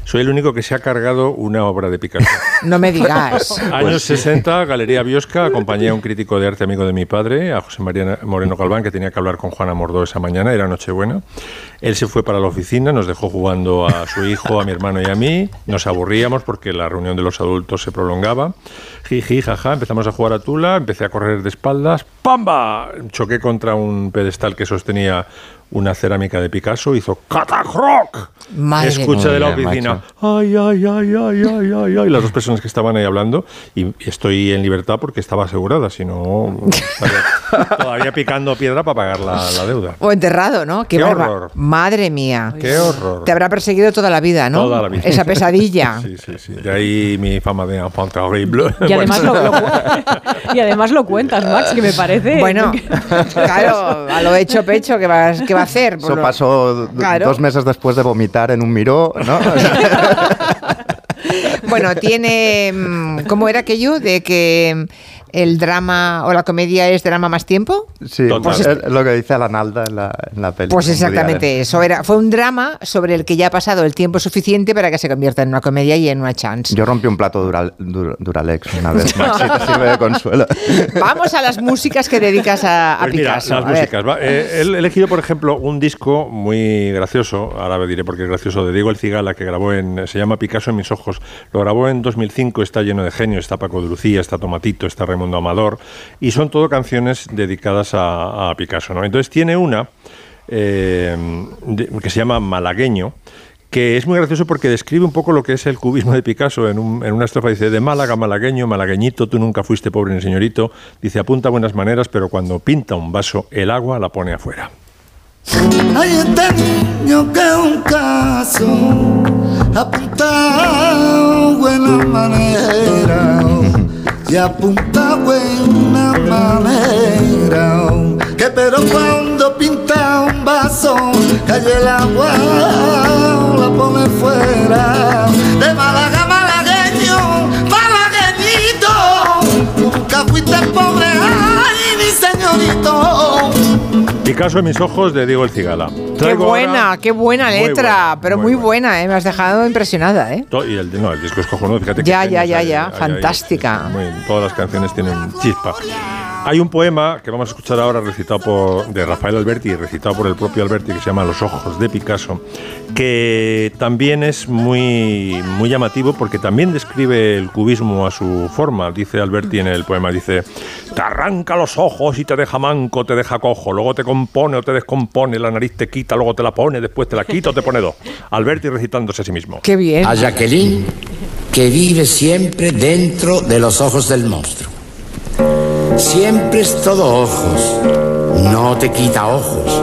soy el único que se ha cargado una obra de Picasso. No me digas. Años 60, Galería Biosca, acompañé a un crítico de arte amigo de mi padre, a José María Moreno Galván, que tenía que hablar con Juana Mordó esa mañana, era Nochebuena. Él se fue para la oficina, nos dejó jugando a su hijo, a mi hermano y a mí. Nos aburríamos porque la reunión de los adultos se prolongaba. Jiji, jaja, empezamos a jugar a Tula, empecé a correr de espaldas. ¡Pamba! Choqué contra un pedestal que sostenía una cerámica de Picasso, hizo ¡Catacroc! Madre Escucha de la oficina. Ay, ay, ay, ay, ay, ay, ay. Las dos personas que estaban ahí hablando. Y estoy en libertad porque estaba asegurada, si no, todavía picando piedra para pagar la, la deuda. O enterrado, ¿no? Qué barba- horror. Madre mía. Qué horror. Te habrá perseguido toda la vida, ¿no? Toda la vida. Esa pesadilla. Sí, sí, sí. De ahí mi fama de enfant terrible. Y además, Bueno. lo, lo- y además lo cuentas, Max, que me parece. Bueno, claro, a lo hecho pecho, ¿qué va, qué va a hacer? Eso lo- pasó Claro. dos meses después de vomitar en un miró, ¿no? Bueno, tiene. mm, ¿Cómo era aquello de que mm, el drama o la comedia es drama más tiempo? sí, Pues es- es lo que dice Alanalda en la, en la peli. Pues exactamente eso. Era, fue un drama sobre el que ya ha pasado el tiempo suficiente para que se convierta en una comedia y en una chance. Yo rompí un plato Dural- Dur- Duralex una vez, te sirve de consuelo. Vamos a las músicas que dedicas a, a Pues mira, Picasso. las A ver. músicas. va. Eh, he elegido, por ejemplo, un disco muy gracioso, ahora diré porque es gracioso, de Diego El Cigala, que grabó en. Se llama Picasso en mis ojos. Lo grabó en 2005, está lleno de genio. Está Paco de Lucía, está Tomatito, está Raimundo Amador. Y son todo canciones dedicadas a, Picasso. ¿no? Entonces tiene una eh, que se llama Malagueño que es muy gracioso porque describe un poco lo que es el cubismo de Picasso. En, un- en una estrofa dice, de Málaga, malagueño, malagueñito, tú nunca fuiste pobre ni señorito. Dice, apunta buenas maneras, pero cuando pinta un vaso, el agua la pone afuera. Hay este niño que es un caso apunta buena manera y apunta buena manera que pero cuando pinta un vaso cae el agua la pone fuera. De Málaga malagueño malagueñito nunca fuiste pobre ay mi señorito Picasso en mis ojos de Diego El Cigala. Qué buena, qué buena Muy letra, buena, pero muy, buena, ¿eh? me has dejado impresionada. ¿eh? Y el, no, el disco es cojonudo, fíjate que Ya, ya, genios ya, ya, hay ahí. fantástica. Muy- todas las canciones tienen chispa. Hay un poema que vamos a escuchar ahora recitado por, de Rafael Alberti, recitado por el propio Alberti, que se llama Los ojos de Picasso, que también es muy, muy llamativo porque también describe el cubismo a su forma. Dice Alberti en el poema, dice, te arranca los ojos y te deja manco, te deja cojo, luego te compone o te descompone, la nariz te quita, luego te la pone, después te la quita o te pone dos. Alberti recitándose a sí mismo. Qué bien. A Jacqueline, que vive siempre dentro de los ojos del monstruo. Siempre es todo ojos, no te quita ojos,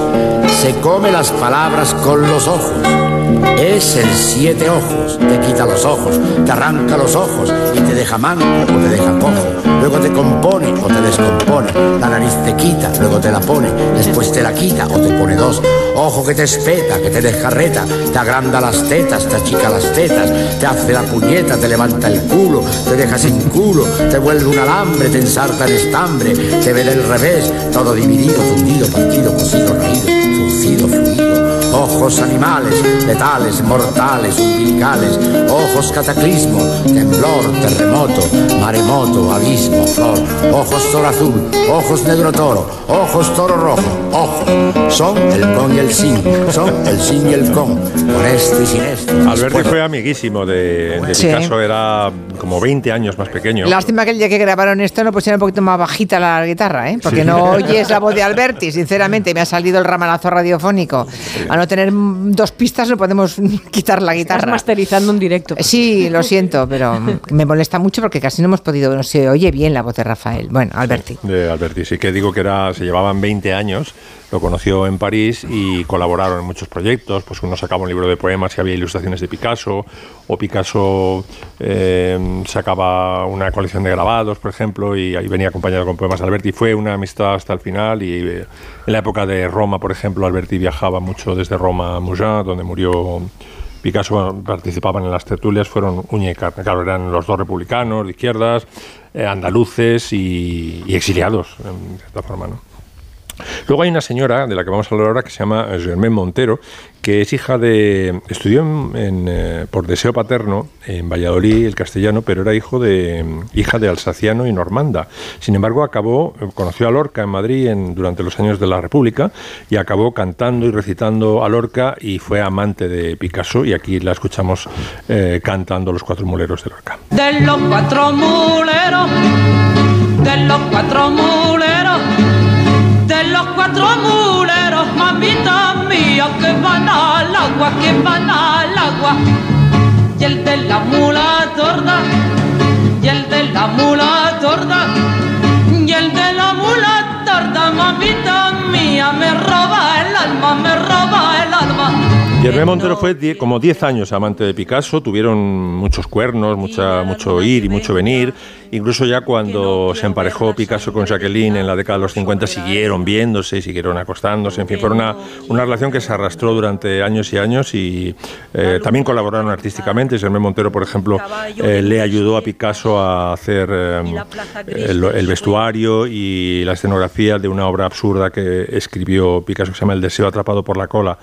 se come las palabras con los ojos. Es el siete ojos, te quita los ojos, te arranca los ojos y te deja manco o te deja cojo. Luego te compone o te descompone, la nariz te quita, luego te la pone, después te la quita o te pone dos. Ojo que te espeta, que te descarreta, te agranda las tetas, te achica las tetas, te hace la puñeta, te levanta el culo, te deja sin culo, te vuelve un alambre, te ensarta en estambre, te ve del revés, todo dividido, fundido, partido, cosido, raído, fruncido, fluido. Ojos animales, letales, mortales, umbilicales, ojos cataclismo, temblor, terremoto, maremoto, abismo, flor, ojos toro azul, ojos negro toro, ojos toro rojo, ojos, son el con y el sin, son el sin y el con, con esto y sin esto. Alberti fue amiguísimo de, de Sí. Picasso, era como 20 años más pequeño. Lástima que el día que grabaron esto no pusieron un poquito más bajita la guitarra, ¿eh? porque Sí. no oyes la voz de Alberti, sinceramente, me ha salido el ramalazo radiofónico. A no tener dos pistas no podemos quitar la Estás guitarra. masterizando en directo. Sí, lo siento, pero me molesta mucho porque casi no hemos podido, no se oye bien la voz de Rafael. Bueno, Alberti. De Alberti, sí que digo que era, se llevaban 20 años, lo conoció en París y colaboraron en muchos proyectos, pues uno sacaba un libro de poemas y había ilustraciones de Picasso, o Picasso eh, sacaba una colección de grabados, por ejemplo, y ahí venía acompañado con poemas de Alberti. Fue una amistad hasta el final y eh, en la época de Roma, por ejemplo, Alberti viajaba mucho desde Roma a Mougins, donde murió Picasso participaban en las tertulias fueron uña y carne. Claro, eran los dos republicanos, de izquierdas, eh, andaluces y, y exiliados, en cierta forma, ¿no? Luego hay una señora de la que vamos a hablar ahora que se llama Germaine Montero, que es hija de. estudió eh, por deseo paterno en Valladolid el castellano, pero era hijo de hija de alsaciano y normanda. Sin embargo, acabó, conoció a Lorca en Madrid en, durante los años de la República y acabó cantando y recitando a Lorca y fue amante de Picasso. Y aquí la escuchamos eh, cantando Los Cuatro Muleros de Lorca. De los cuatro muleros, de los cuatro muleros, los cuatro muleros, mamita mía, que van al agua, que van al agua. Y el de la mula torda, y el de la mula torda, y el de la mula torda, mamita mía, me roba el alma, me roba. Germán Montero fue como 10 años amante de Picasso, tuvieron muchos cuernos, mucha, mucho ir y mucho venir. Incluso ya cuando se emparejó Picasso con Jacqueline en la década de los 50 siguieron viéndose y siguieron acostándose. En fin, fue una, una relación que se arrastró durante años y años y eh, también colaboraron artísticamente. Germán Montero, por ejemplo, eh, le ayudó a Picasso a hacer eh, el, el vestuario y la escenografía de una obra absurda que escribió Picasso que se llama El deseo atrapado por la cola,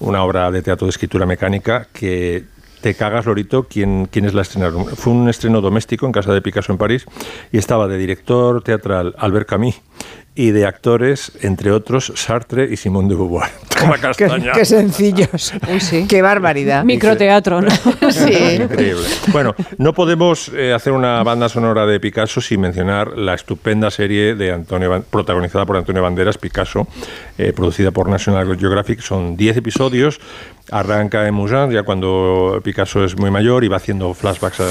una obra de teatro de escritura mecánica que te cagas, Lorito, ¿quién, quiénes la estrenaron? Fue un estreno doméstico en casa de Picasso en París y estaba de director teatral Albert Camus y de actores, entre otros, Sartre y Simón de Beauvoir. Toma Qué, castaña. qué sencillos. Qué barbaridad. Microteatro, ¿no? Sí. Increíble. Bueno, no podemos eh, hacer una banda sonora de Picasso sin mencionar la estupenda serie de Antonio, protagonizada por Antonio Banderas, Picasso, eh, producida por National Geographic. Son 10 episodios. Arranca en Moulin, ya cuando Picasso es muy mayor y va haciendo flashbacks eh,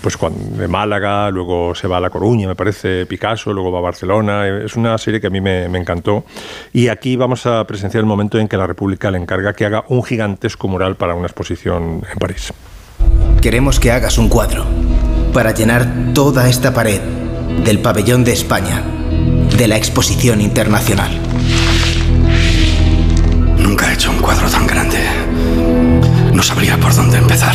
pues de Málaga, luego se va a La Coruña, me parece, Picasso, luego va a Barcelona. Eh, Es una serie que a mí me encantó. Y aquí vamos a presenciar el momento en que la República le encarga que haga un gigantesco mural para una exposición en París. Queremos que hagas un cuadro para llenar toda esta pared del pabellón de España de la exposición internacional. Hecho un cuadro tan grande. No sabría por dónde empezar.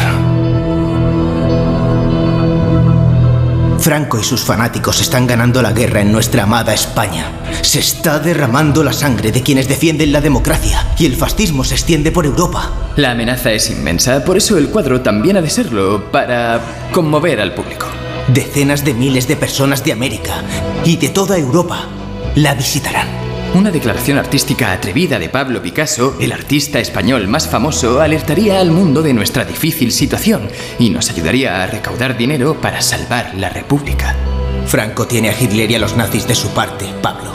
Franco y sus fanáticos están ganando la guerra en nuestra amada España. Se está derramando la sangre de quienes defienden la democracia y el fascismo se extiende por Europa. La amenaza es inmensa, por eso el cuadro también ha de serlo, para conmover al público. Decenas de miles de personas de América y de toda Europa la visitarán. Una declaración artística atrevida de Pablo Picasso, el artista español más famoso, alertaría al mundo de nuestra difícil situación y nos ayudaría a recaudar dinero para salvar la República. Franco tiene a Hitler y a los nazis de su parte, Pablo.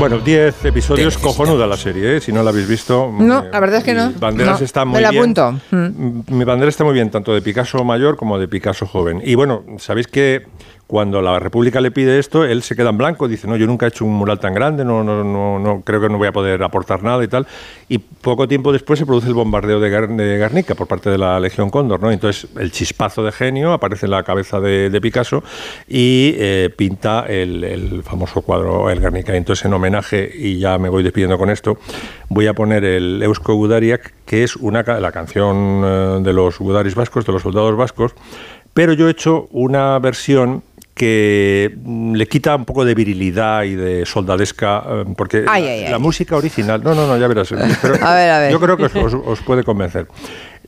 Bueno, 10 episodios, cojonuda la serie, ¿eh? si no la habéis visto. No, eh, la verdad es que no. Banderas No, está me muy la bien. apunto. Mm. Mi bandera está muy bien, tanto de Picasso mayor como de Picasso joven. Y bueno, sabéis que cuando la República le pide esto, él se queda en blanco, dice, no, yo nunca he hecho un mural tan grande, no, no, no, no creo que no voy a poder aportar nada y tal. Y poco tiempo después se produce el bombardeo de, Gar- de Guernica por parte de la Legión Cóndor, ¿no? Entonces el chispazo de genio aparece en la cabeza de, de Picasso y eh, pinta el, famoso cuadro El Guernica. Entonces en homenaje, y ya me voy despidiendo con esto, voy a poner el Eusko Gudariak, que es una, la canción eh, de los Gudaris vascos, de los soldados vascos, pero yo he hecho una versión que mm, le quita un poco de virilidad y de soldadesca, eh, porque Ay, la, ay, ay. la música original, no, no, no, ya verás, pero A ver, a ver. yo creo que os- os puede convencer.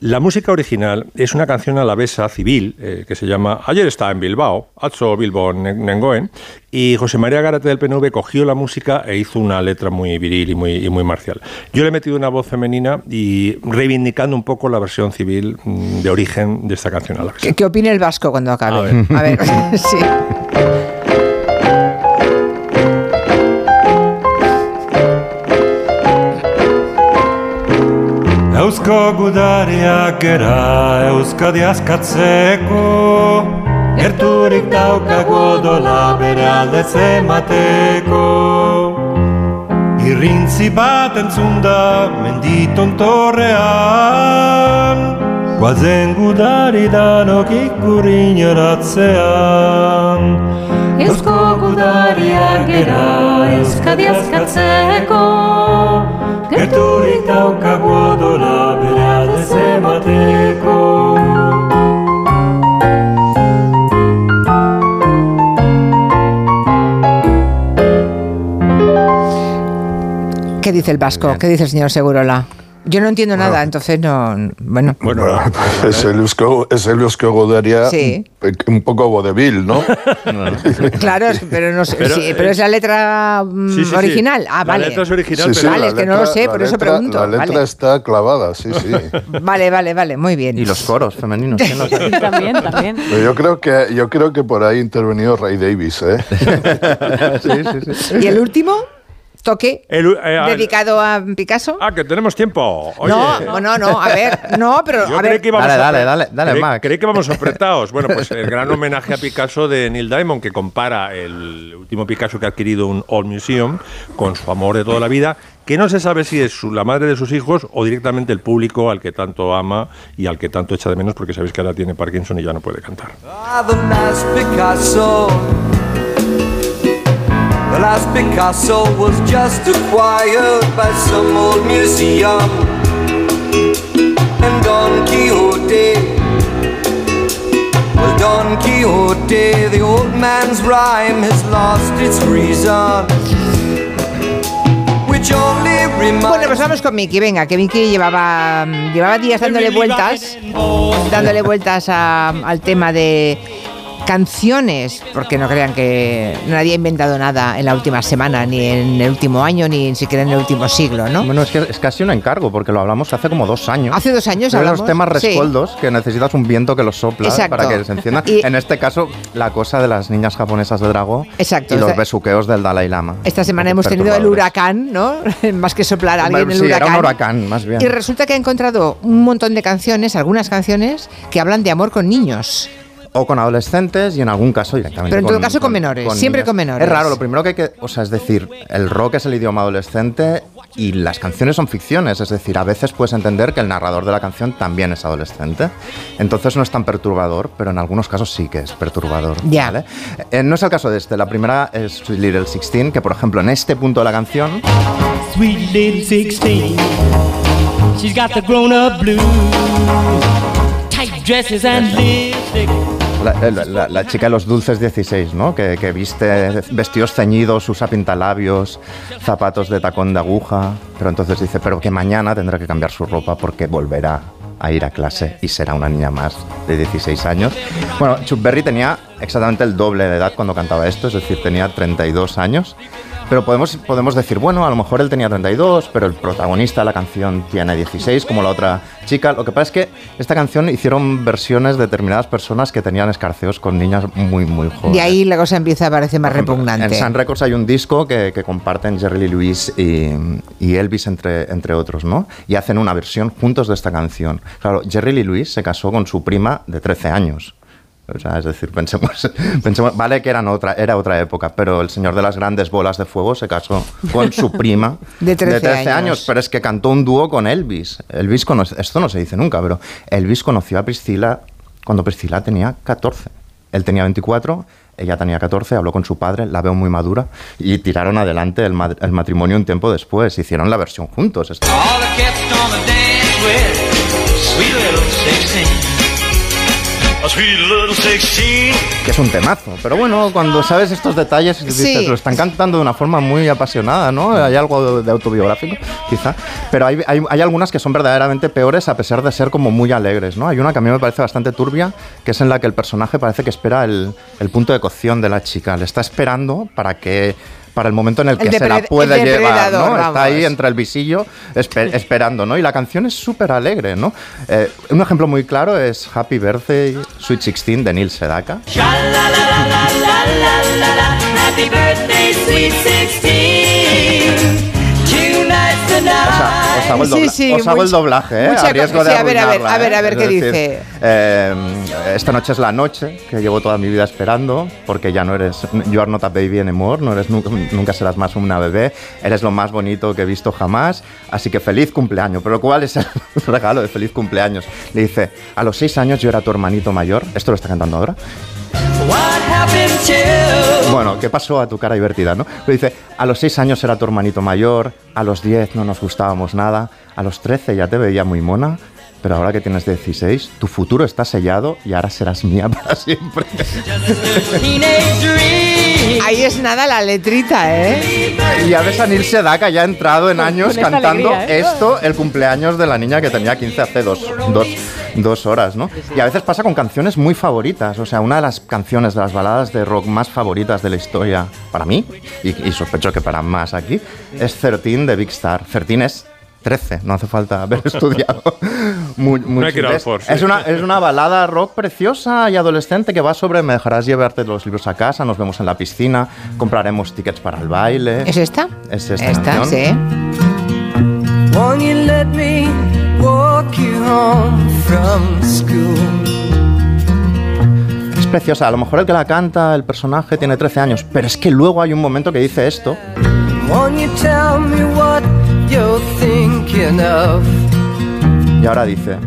La música original es una canción alavesa civil eh, que se llama Ayer estaba en Bilbao, Atzo Bilbo Nengoen, y José María Garate del PNV cogió la música e hizo una letra muy viril y muy, y muy marcial. Yo le he metido una voz femenina y reivindicando un poco la versión civil mm, de origen de esta canción alavesa. ¿Qué, qué opina el vasco cuando acabe? A ver. A ver, sí. Eusko gudariak gera Euskadi askatzeko Gerturik daukago dola bere alde zemateko Irrintzi bat entzunda menditon torrean. Guazen gudari danokik gurin atzean Eusko gudariak gera euskadi askatzeko Gerturik daukagu ¿Qué dice el vasco? ¿Qué dice el señor Segurola? Yo no entiendo nada, entonces no. Bueno. Bueno, es el Eusko, es el Godaria Sí. un, poco vodevil, ¿no? Claro, pero no sé. Pero, sí, pero eh, es la letra mm, sí, sí, sí. original. Ah, La vale. letra es original, Sí, pero- vale, la es que no lo letra- sé, la por eso letra- pregunto. La letra vale. está clavada, sí, sí. vale, vale, vale, muy bien. Y los coros femeninos. ¿quién los hace? También, también. Pero yo creo que yo creo que por ahí ha intervenido Ray Davis, ¿eh? sí, sí, sí. ¿Y el último? ¿Toque? El, eh, ¿Dedicado a Picasso? Ah, que tenemos tiempo. Oye. No, no, no, a ver, no, pero Yo a ver. que íbamos Dale, a- dale, dale, dale, creí- que íbamos apretados. Bueno, pues el gran homenaje a Picasso de Neil Diamond, que compara el último Picasso que ha adquirido un Old Museum con su amor de toda la vida, que no se sabe si es su- la madre de sus hijos o directamente el público al que tanto ama y al que tanto echa de menos, porque sabéis que ahora tiene Parkinson y ya no puede cantar. Ah, the last Picasso. Was just acquired by some old museum. And Don Quixote. Well, Don Quixote, the old man's rhyme has lost its reason. Which only reminds Bueno, pues vamos con Miki. Venga, que Miki llevaba, llevaba días dándole vueltas, dándole vueltas a- al tema de canciones, porque no crean que nadie ha inventado nada en la última semana, ni en el último año, ni siquiera en el último siglo, ¿no? Bueno, es que es casi un encargo, porque lo hablamos hace como dos años. Hace dos años hablamos. los temas sí. rescoldos que necesitas un viento que los sopla Exacto. para que se encienda. Y- en este caso, la cosa de las niñas japonesas de Drago Exacto, y los o sea, besuqueos del Dalai Lama. Esta semana hemos tenido el huracán, ¿no? Más que soplar a alguien el sí, huracán. era un huracán, más bien. Y resulta que ha encontrado un montón de canciones, algunas canciones, que hablan de amor con niños. O con adolescentes y en algún caso directamente. Pero en todo caso con menores, siempre niños. con menores. Es raro, lo primero que hay que. O sea, es decir, el rock es el idioma adolescente y las canciones son ficciones. Es decir, a veces puedes entender que el narrador de la canción también es adolescente. Entonces no es tan perturbador, pero en algunos casos sí que es perturbador. Ya. ¿vale? Eh, no es el caso de este. La primera es Sweet Little Sixteen, que por ejemplo en este punto de la canción. Sweet little 16. She's got the grown up blues. Tight dresses and lipstick. La- la chica de los dulces 16, ¿no? Que, que viste vestidos ceñidos, usa pintalabios, zapatos de tacón de aguja. Pero entonces dice, pero que mañana tendrá que cambiar su ropa porque volverá a ir a clase y será una niña más de 16 años. Bueno, Chuck Berry tenía exactamente el doble de edad cuando cantaba esto, es decir, tenía 32 años. Pero podemos, podemos decir, bueno, a lo mejor él tenía 32, pero el protagonista de la canción tiene 16, como la otra chica. Lo que pasa es que esta canción hicieron versiones de determinadas personas que tenían escarceos con niñas muy, muy jóvenes. Y ahí la cosa empieza a parecer más repugnante. En Sun Records hay un disco que, que comparten Jerry Lee Lewis y, y Elvis, entre, entre otros, ¿no? Y hacen una versión juntos de esta canción. Claro, Jerry Lee Lewis se casó con su prima de 13 años. O sea, es decir, pensemos, pensemos, vale que eran otra, era otra época, pero el señor de las grandes bolas de fuego se casó con su prima De 13 años. pero es que cantó un dúo con Elvis. Elvis conoce, esto no se dice nunca, pero Elvis conoció a Priscila cuando Priscila tenía 14. Él tenía 24, ella tenía 14, habló con su padre, la veo muy madura y tiraron adelante el, el matrimonio un tiempo después. Hicieron la versión juntos. Que es un temazo. Pero bueno, cuando sabes estos detalles, dices, Sí. lo están cantando de una forma muy apasionada, ¿no? Hay algo de, de autobiográfico, quizá. Pero hay, hay- hay algunas que son verdaderamente peores a pesar de ser como muy alegres, ¿no? Hay una que a mí me parece bastante turbia, que es en la que el personaje parece que espera el, el punto de cocción de la chica. Le está esperando para que para el momento en el que El se la el llevar, ¿no? Está ahí entre el visillo espe- esperando, ¿no? Y la canción es súper alegre, ¿no? Eh, un ejemplo muy claro es Happy Birthday, Sweet 16 de Neil Sedaka. Happy birthday, sweet 16. Tonight's the night. O sea, os hago el, Sí, dobla- sí, os hago el mucha- doblaje, ¿eh? mucha a riesgo de sí, a ver, a ver, a ver, ¿eh? a ver Es qué decir, dice. eh, esta noche es la noche que llevo toda mi vida esperando, porque ya no eres, you are not a baby anymore, no eres, nunca, nunca serás más una bebé, eres lo más bonito que he visto jamás, así que feliz cumpleaños. Pero ¿cuál es el regalo de feliz cumpleaños? Le dice, a los seis años yo era tu hermanito mayor, esto lo está cantando ahora. Bueno, ¿qué pasó a tu cara divertida, no? Le dice, a los 6 años era tu hermanito mayor, a los 10 no nos gustábamos nada, a los 13 ya te veía muy mona, pero ahora que tienes 16, tu futuro está sellado y ahora serás mía para siempre. Ahí es nada la letrita, ¿eh? Y a veces Anil Sedaka ya ha entrado en años con cantando alegría, ¿eh? esto, el cumpleaños de la niña que tenía 15 hace dos, dos, dos horas, ¿no? Y a veces pasa con canciones muy favoritas, o sea, una de las canciones de las baladas de rock más favoritas de la historia para mí, y, y sospecho que para más aquí, es 13 de Big Star. 13 es 13, no hace falta haber estudiado. Muy, muy No hay que ir al es, Ford, sí. es una, es una balada rock preciosa y adolescente que va sobre me dejarás llevarte los libros a casa, nos vemos en la piscina, compraremos tickets para el baile. ¿Es esta? Es esta, Esta, canción. sí. Won't you let me walk you home from school? Es preciosa. A lo mejor el que la canta, el personaje, tiene 13 años, pero es que luego hay un momento que dice esto. You're thinking of? Y ahora dice,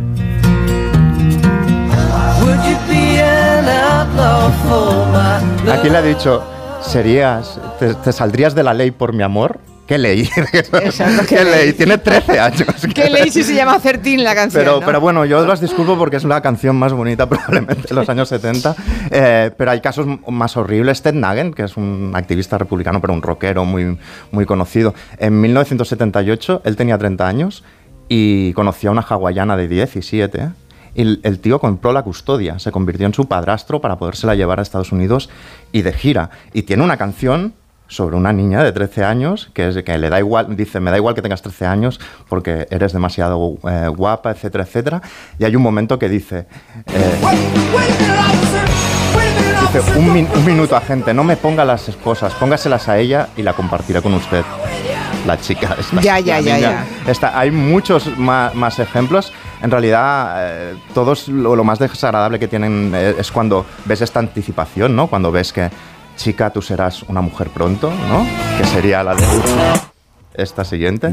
aquí le ha dicho, serías, te, te saldrías de la ley por mi amor. ¿Qué ley? Exacto, ¿Qué, ¿qué ley? ley? Tiene 13 años. ¿Qué ley si se llama Certín la canción? Pero, ¿no? pero bueno, yo las disculpo porque es la canción más bonita probablemente de los años 70. eh, pero hay casos más horribles. Ted Nugent, que es un activista republicano, pero un rockero muy, muy conocido. En 1978, él tenía 30 años y conocía a una hawaiana de 17. Y el, el tío compró la custodia, se convirtió en su padrastro para podérsela llevar a Estados Unidos y de gira. Y tiene una canción sobre una niña de 13 años que, es, que le da igual, dice, me da igual que tengas 13 años porque eres demasiado eh, guapa, etcétera, etcétera. Y hay un momento que dice, eh, dice un, min- un minuto, agente, no me ponga las cosas, póngaselas a ella y la compartiré con usted. La chica esta, Ya, ya, ya, esta. Hay muchos más, más ejemplos. En realidad, eh, todos lo, lo más desagradable que tienen eh, es cuando ves esta anticipación, ¿no? Cuando ves que, chica, tú serás una mujer pronto, ¿no? Que sería la de esta siguiente.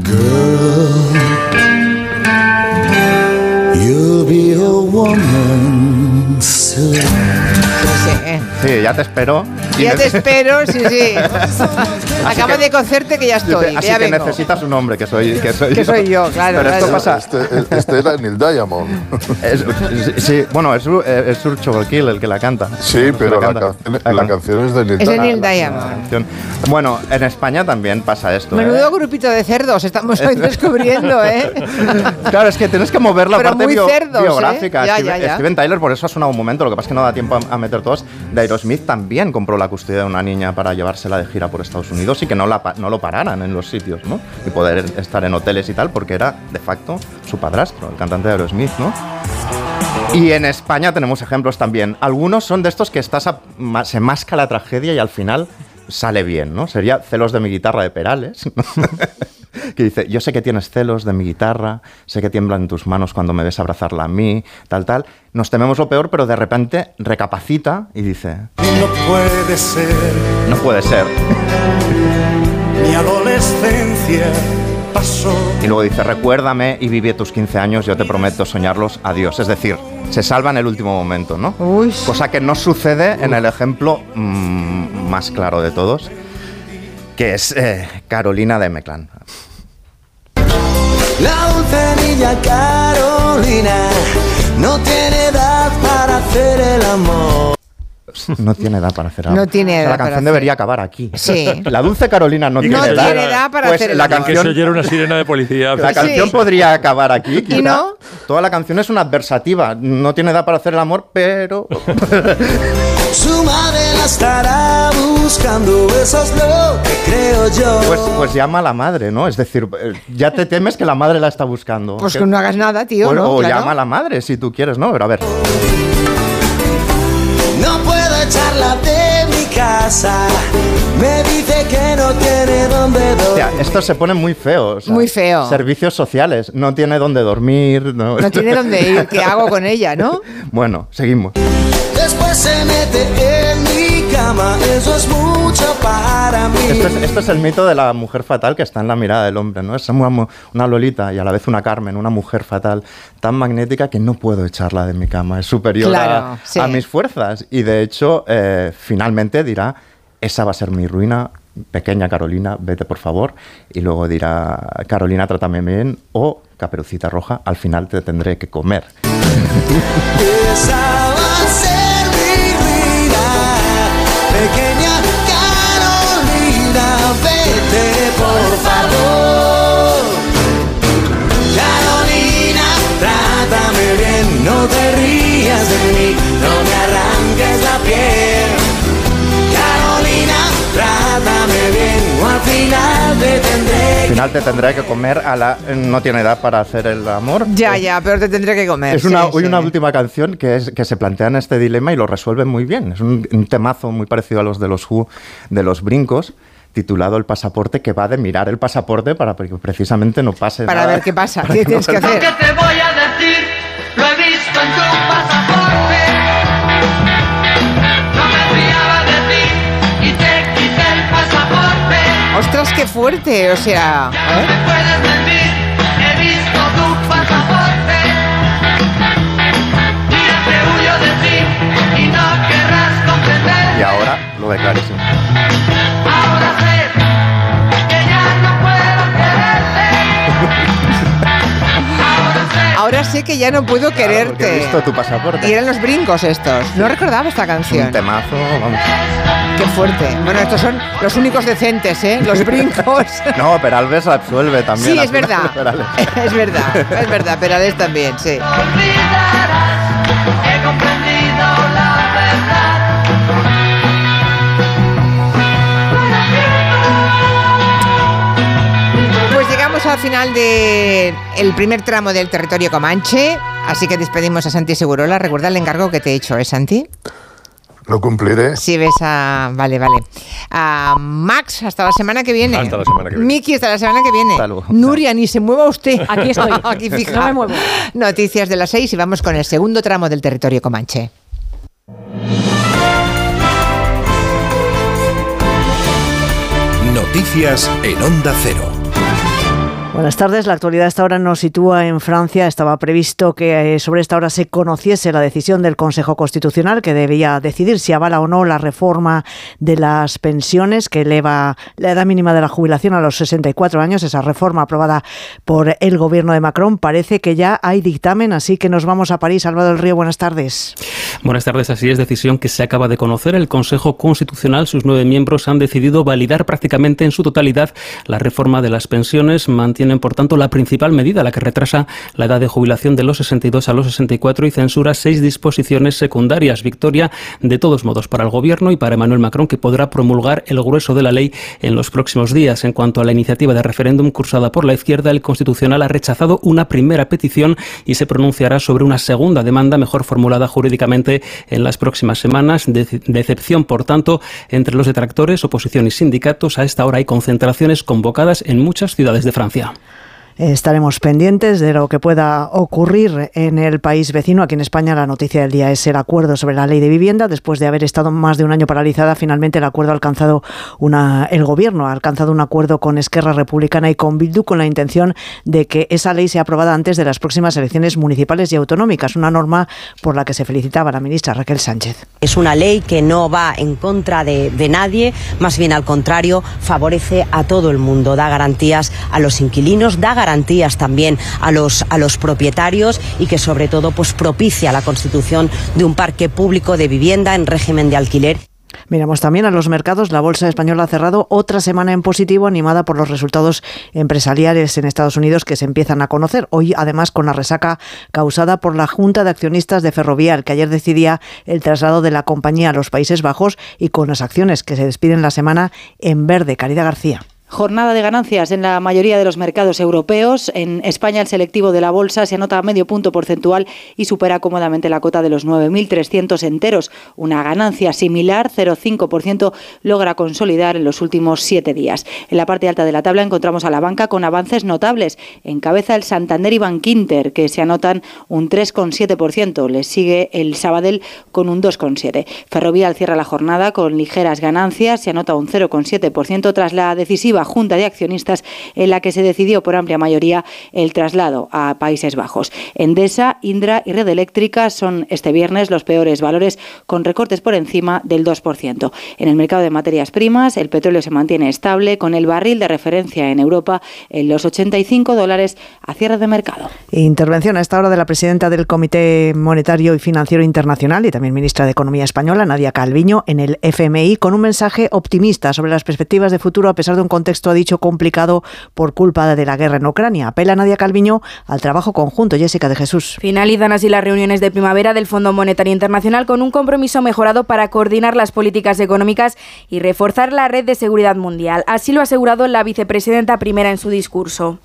You'll be a woman soon. Sí, ya te espero. Ya te espero, sí, sí. Acabo de cocerte que ya estoy. Así ya que vengo. necesitas un hombre, que soy, que soy Que soy yo, claro, Pero esto claro. pasa... Este, este era Neil Diamond. Es- sí, bueno, es, Ur- eh, es Kill el que la canta. Sí, pero la, canta. canción, la canción es de Neil Es de Diamond. Neil Diamond. Bueno, en España también pasa esto. ¿eh? Menudo grupito de cerdos estamos hoy descubriendo, ¿eh? Claro, es que tienes que mover la Pero parte muy bio- cerdos, ¿eh? biográfica. Ya, Steven, ya, ya. Steven Tyler, por eso ha sonado un momento, lo que pasa es que no da tiempo a, a meter todos. De Aerosmith también compró la custodia de una niña para llevársela de gira por Estados Unidos y que no, lo pararan en los sitios, ¿no? Y poder estar en hoteles y tal, porque era, de facto, su padrastro, el cantante de Aerosmith, ¿no? Y en España tenemos ejemplos también. Algunos son de estos que se masca la tragedia y al final sale bien, ¿no? Sería celos de mi guitarra de Perales. que dice, yo sé que tienes celos de mi guitarra, sé que tiemblan tus manos cuando me ves abrazarla a mí, tal, tal. Nos tememos lo peor, pero de repente recapacita y dice, No puede ser no puede ser. mi adolescencia pasó. Y luego dice, recuérdame y vive tus 15 años, yo te prometo soñarlos, adiós. Es decir, se salva en el último momento, ¿no? Cosa que no sucede en el ejemplo mm, más claro de todos, que es eh, Carolina de Meclán. La dulce niña Carolina no tiene edad para hacer el amor. No tiene edad para hacer No tiene O sea, edad La para canción hacer. debería acabar aquí. Sí. La dulce Carolina no, Y que tiene, se edad. oyera- edad para Pues hacer el la amor. Que se canción, oyera una sirena de policía. la canción podría acabar aquí. quizá. no? Toda la canción es una adversativa. No tiene edad para hacer el amor, pero... Su madre la estará buscando, eso es lo que creo yo. Pues, pues llama a la madre, ¿no? Es decir, eh, ya te temes que la madre la está buscando. Pues que no hagas nada, tío, Bueno, ¿no? o Claro. llama a la madre si tú quieres, ¿no? Pero a ver. No puedo echarla de mi casa. Me dice que no tiene dónde dormir. Hostia, esto se pone muy feo. o sea, Muy feo. Servicios sociales, no tiene dónde dormir. No, No tiene dónde ir. ¿Qué hago con ella, no? Bueno, seguimos. Después se mete en mi cama. Eso es mucho para mí. Esto es, esto es el mito de la mujer fatal que está en la mirada del hombre, ¿no? Es una, una Lolita y a la vez una Carmen, una mujer fatal tan magnética que no puedo echarla de mi cama. Es superior a- Claro, sí. a, mis fuerzas. Y de hecho, eh, finalmente dirá, esa va a ser mi ruina. Pequeña Carolina, vete por favor. Y luego dirá, Carolina, trátame bien. O Caperucita Roja, al final te tendré que comer. no te rías de mí, no me arranques la piel. Carolina, trátame bien, o al final te tendré Al final te tendré que comer a la... No tiene edad para hacer el amor. Ya, ya, pero te tendré que comer. Es una, sí, sí. una última canción que, es, que se plantean este dilema y lo resuelven muy bien. Es un, un temazo muy parecido a los de los Who, de los brincos, titulado El pasaporte, que va de mirar el pasaporte para que precisamente no pase Para nada. ver qué pasa, qué tienes que hacer. Ostras, qué fuerte, o sea... decir, he visto tu Ahora sé que ya no puedo Porque he quererte. visto tu pasaporte. Y eran los brincos estos. No recordaba esta Es canción. un temazo, vamos. Qué fuerte. Bueno, estos son los únicos decentes, ¿eh? Los brincos. No, Peralves absuelve también. Sí, es verdad. Es verdad, es verdad. Perales también, sí. Llegamos al final del el primer tramo del territorio comanche. Así que despedimos a Santi Segurola. Recuerda el encargo que te he hecho, ¿eh, Santi? Lo cumpliré. Si ves a. Vale, vale. A Max, hasta la semana que viene. Hasta la semana que viene. Miki, hasta la semana que viene. Hasta luego. Nuria, ni se mueva usted. Aquí estoy. Aquí fija. No me muevo. Noticias de las seis y vamos con el segundo tramo del territorio comanche. Noticias en Onda Cero. Buenas tardes. La actualidad hasta ahora nos sitúa en Francia. Estaba previsto que eh, sobre esta hora se conociese la decisión del Consejo Constitucional que debía decidir si avala o no la reforma de las pensiones que eleva la edad mínima de la jubilación a los 64 años. Esa reforma aprobada por el gobierno de Macron. Parece que ya hay dictamen, así que nos vamos a París. Salvador del Río, buenas tardes. Buenas tardes, así es decisión que se acaba de conocer. El Consejo Constitucional, sus nueve miembros han decidido validar prácticamente en su totalidad la reforma de las pensiones. Mantienen, por tanto, la principal medida, la que retrasa la edad de jubilación de los 62 a los 64 y censura seis disposiciones secundarias. Victoria, de todos modos, para el Gobierno y para Emmanuel Macron, que podrá promulgar el grueso de la ley en los próximos días. En cuanto a la iniciativa de referéndum cursada por la izquierda, el Constitucional ha rechazado una primera petición y se pronunciará sobre una segunda demanda mejor formulada jurídicamente en las próximas semanas. De- decepción, por tanto, entre los detractores, oposición y sindicatos. A esta hora hay concentraciones convocadas en muchas ciudades de Francia. Estaremos pendientes de lo que pueda ocurrir en el país vecino. Aquí en España la noticia del día es el acuerdo sobre la ley de vivienda. Después de haber estado más de un año paralizada, finalmente el acuerdo ha alcanzado una, el gobierno ha alcanzado un acuerdo con Esquerra Republicana y con Bildu con la intención de que esa ley sea aprobada antes de las próximas elecciones municipales y autonómicas. Una norma por la que se felicitaba la ministra Raquel Sánchez. Es una ley que no va en contra de, nadie, más bien al contrario, favorece a todo el mundo, da garantías a los inquilinos, da garantías también a los, a los propietarios y que sobre todo pues, propicia la constitución de un parque público de vivienda en régimen de alquiler. Miramos también a los mercados. La bolsa española ha cerrado otra semana en positivo, animada por los resultados empresariales en Estados Unidos que se empiezan a conocer. Hoy, además, con la resaca causada por la Junta de Accionistas de Ferrovial, que ayer decidía el traslado de la compañía a los Países Bajos y con las acciones que se despiden la semana en verde. Caridad García. Jornada de ganancias en la mayoría de los mercados europeos. En España el selectivo de la bolsa se anota a medio punto porcentual y supera cómodamente la cota de los 9.300 enteros. Una ganancia similar, 0,5%, logra consolidar en los últimos siete días. En la parte alta de la tabla encontramos a la banca con avances notables. Encabeza el Santander y Bankinter, que se anotan un 3,7%. Les sigue el Sabadell con un 2,7%. Ferrovial cierra la jornada con ligeras ganancias, se anota un 0,7% tras la decisiva Junta de Accionistas en la que se decidió por amplia mayoría el traslado a Países Bajos. Endesa, Indra y Red Eléctrica son este viernes los peores valores con recortes por encima del 2%. En el mercado de materias primas, el petróleo se mantiene estable con el barril de referencia en Europa en los 85 dólares a cierre de mercado. Intervención a esta hora de la presidenta del Comité Monetario y Financiero Internacional y también ministra de Economía Española, Nadia Calviño, en el FMI con un mensaje optimista sobre las perspectivas de futuro a pesar de un contexto, ha dicho, complicado por culpa de la guerra en Ucrania. Apela Nadia Calviño al trabajo conjunto. Jessica de Jesús. Finalizan así las reuniones de primavera del Fondo Monetario Internacional con un compromiso mejorado para coordinar las políticas económicas y reforzar la red de seguridad mundial. Así lo ha asegurado la vicepresidenta primera en su discurso.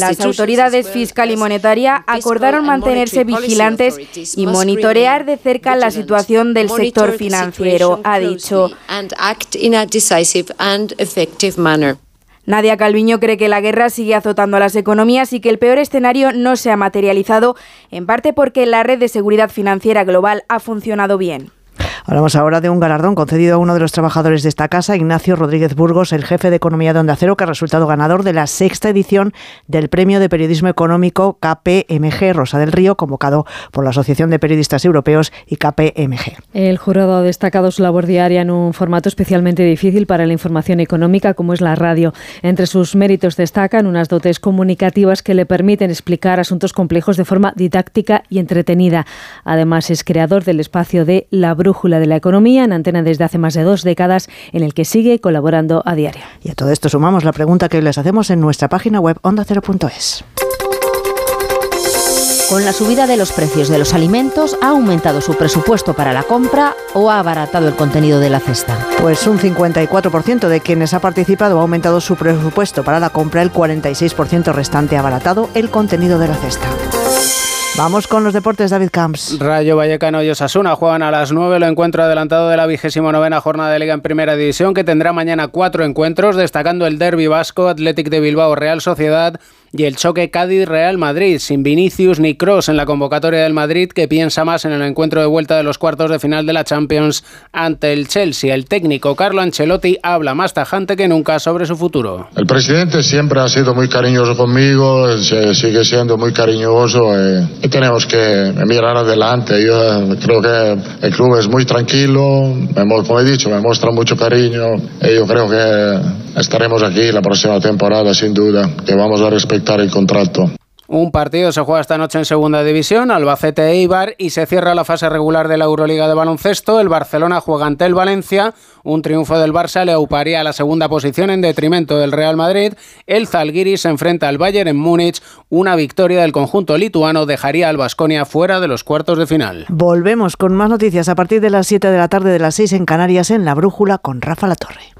Las autoridades fiscal y monetaria acordaron mantenerse vigilantes y monitorear de cerca la situación del sector financiero, ha dicho. Nadia Calviño cree que la guerra sigue azotando a las economías y que el peor escenario no se ha materializado, en parte porque la red de seguridad financiera global ha funcionado bien. Hablamos ahora de un galardón concedido a uno de los trabajadores de esta casa, Ignacio Rodríguez Burgos, el jefe de Economía de Onda Cero, que ha resultado ganador de la sexta edición del Premio de Periodismo Económico KPMG Rosa del Río, convocado por la Asociación de Periodistas Europeos y KPMG. El jurado ha destacado su labor diaria en un formato especialmente difícil para la información económica, como es la radio. Entre sus méritos destacan unas dotes comunicativas que le permiten explicar asuntos complejos de forma didáctica y entretenida. Además, es creador del espacio de La Brújula de la Economía en antena desde hace más de dos décadas, en el que sigue colaborando a diario. Y a todo esto sumamos la pregunta que les hacemos en nuestra página web ondacero.es. Con la subida de los precios de los alimentos, ¿ha aumentado su presupuesto para la compra o ha abaratado el contenido de la cesta? Pues un 54% de quienes ha participado ha aumentado su presupuesto para la compra, el 46% restante ha abaratado el contenido de la cesta. Vamos con los deportes, David Camps. Rayo Vallecano y Osasuna juegan a las 9 el encuentro adelantado de la vigésimo novena jornada de Liga en Primera División, que tendrá mañana cuatro encuentros, destacando el Derby Vasco, Athletic de Bilbao, Real Sociedad y el choque Cádiz-Real Madrid, sin Vinicius ni Cross en la convocatoria del Madrid, que piensa más en el encuentro de vuelta de los cuartos de final de la Champions ante el Chelsea. El técnico Carlo Ancelotti habla más tajante que nunca sobre su futuro. El presidente siempre ha sido muy cariñoso conmigo, sigue siendo muy cariñoso eh, y tenemos que mirar adelante. Yo eh, creo que el club es muy tranquilo, como he dicho, me muestra mucho cariño y yo creo que estaremos aquí la próxima temporada sin duda, que vamos a respetar el contrato. Un partido se juega esta noche en Segunda División, Albacete e Eibar, y se cierra la fase regular de la Euroliga de baloncesto. El Barcelona juega ante el Valencia. Un triunfo del Barça le auparía a la segunda posición en detrimento del Real Madrid. El Zalgiris se enfrenta al Bayern en Múnich. Una victoria del conjunto lituano dejaría al Basconia fuera de los cuartos de final. Volvemos con más noticias a partir de las 7 de la tarde de las 6 en Canarias en La Brújula con Rafa La Torre.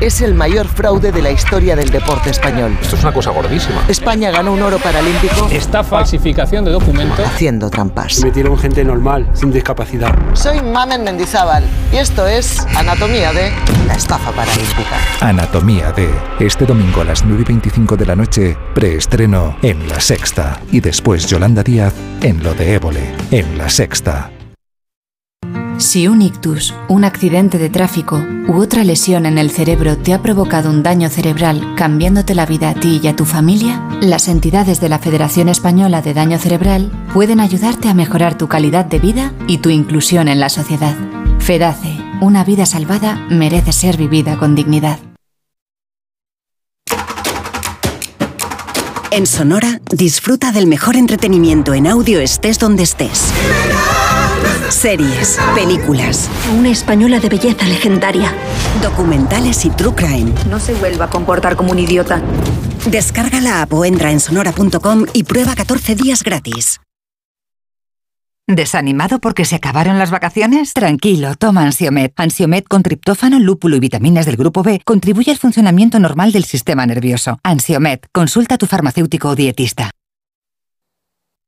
es el mayor fraude de la historia del deporte español. Esto es una cosa gordísima. España ganó un oro paralímpico. Esta falsificación de documentos. Haciendo trampas. Metieron gente normal, sin discapacidad. Soy Mamen Mendizábal y esto es Anatomía de la estafa paralímpica. Anatomía de este domingo a las 9 y 25 de la noche, preestreno en La Sexta. Y después Yolanda Díaz en Lo de Évole, en La Sexta. Si un ictus, un accidente de tráfico u otra lesión en el cerebro te ha provocado un daño cerebral cambiándote la vida a ti y a tu familia, las entidades de la Federación Española de Daño Cerebral pueden ayudarte a mejorar tu calidad de vida y tu inclusión en la sociedad. FEDACE, una vida salvada merece ser vivida con dignidad. En Sonora, disfruta del mejor entretenimiento en audio estés donde estés. Series, películas. Una española de belleza legendaria. Documentales y true crime. No se vuelva a comportar como un idiota. Descarga la app o entra en sonora.com y prueba 14 días gratis. ¿Desanimado porque se acabaron las vacaciones? Tranquilo, toma Ansiomet. Ansiomet con triptófano, lúpulo y vitaminas del grupo B contribuye al funcionamiento normal del sistema nervioso. Ansiomet, consulta a tu farmacéutico o dietista.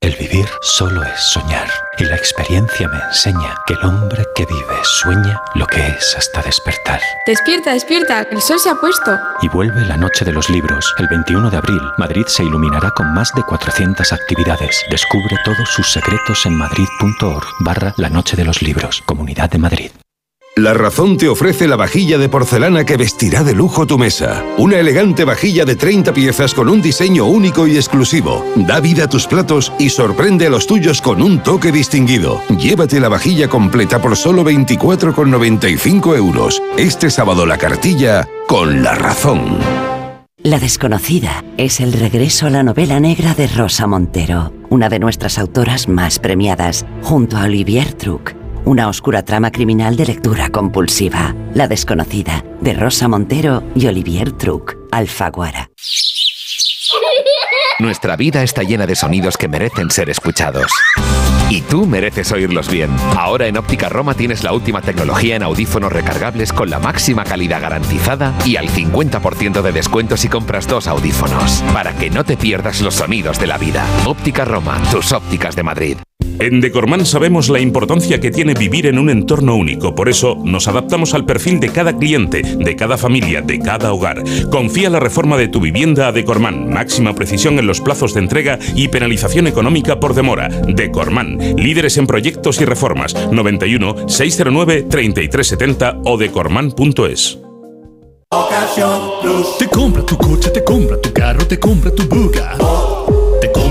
El vivir solo es soñar y la experiencia me enseña que el hombre que vive sueña lo que es hasta despertar. Despierta, despierta, el sol se ha puesto. Y vuelve la noche de los libros. El 21 de abril, Madrid se iluminará con más de 400 actividades. Descubre todos sus secretos en madrid.org barra la noche de los libros, Comunidad de Madrid. La Razón te ofrece la vajilla de porcelana que vestirá de lujo tu mesa. Una elegante vajilla de 30 piezas con un diseño único y exclusivo. Da vida a tus platos y sorprende a los tuyos con un toque distinguido. Llévate la vajilla completa por solo 24,95 euros. Este sábado la cartilla con La Razón. La desconocida es el regreso a la novela negra de Rosa Montero, una de nuestras autoras más premiadas, junto a Olivier Truc. Una oscura trama criminal de lectura compulsiva. La desconocida, de Rosa Montero y Olivier Truc, Alfaguara. Nuestra vida está llena de sonidos que merecen ser escuchados. Y tú mereces oírlos bien. Ahora en Óptica Roma tienes la última tecnología en audífonos recargables con la máxima calidad garantizada y al 50% de descuento si compras dos audífonos. Para que no te pierdas los sonidos de la vida. Óptica Roma, tus ópticas de Madrid. En Decorman sabemos la importancia que tiene vivir en un entorno único, por eso nos adaptamos al perfil de cada cliente, de cada familia, de cada hogar. Confía la reforma de tu vivienda a Decorman, máxima precisión en los plazos de entrega y penalización económica por demora. Decorman, líderes en proyectos y reformas, 91 609 3370 o decorman.es. Te compra tu coche, te compra tu carro, te compra tu buga. Te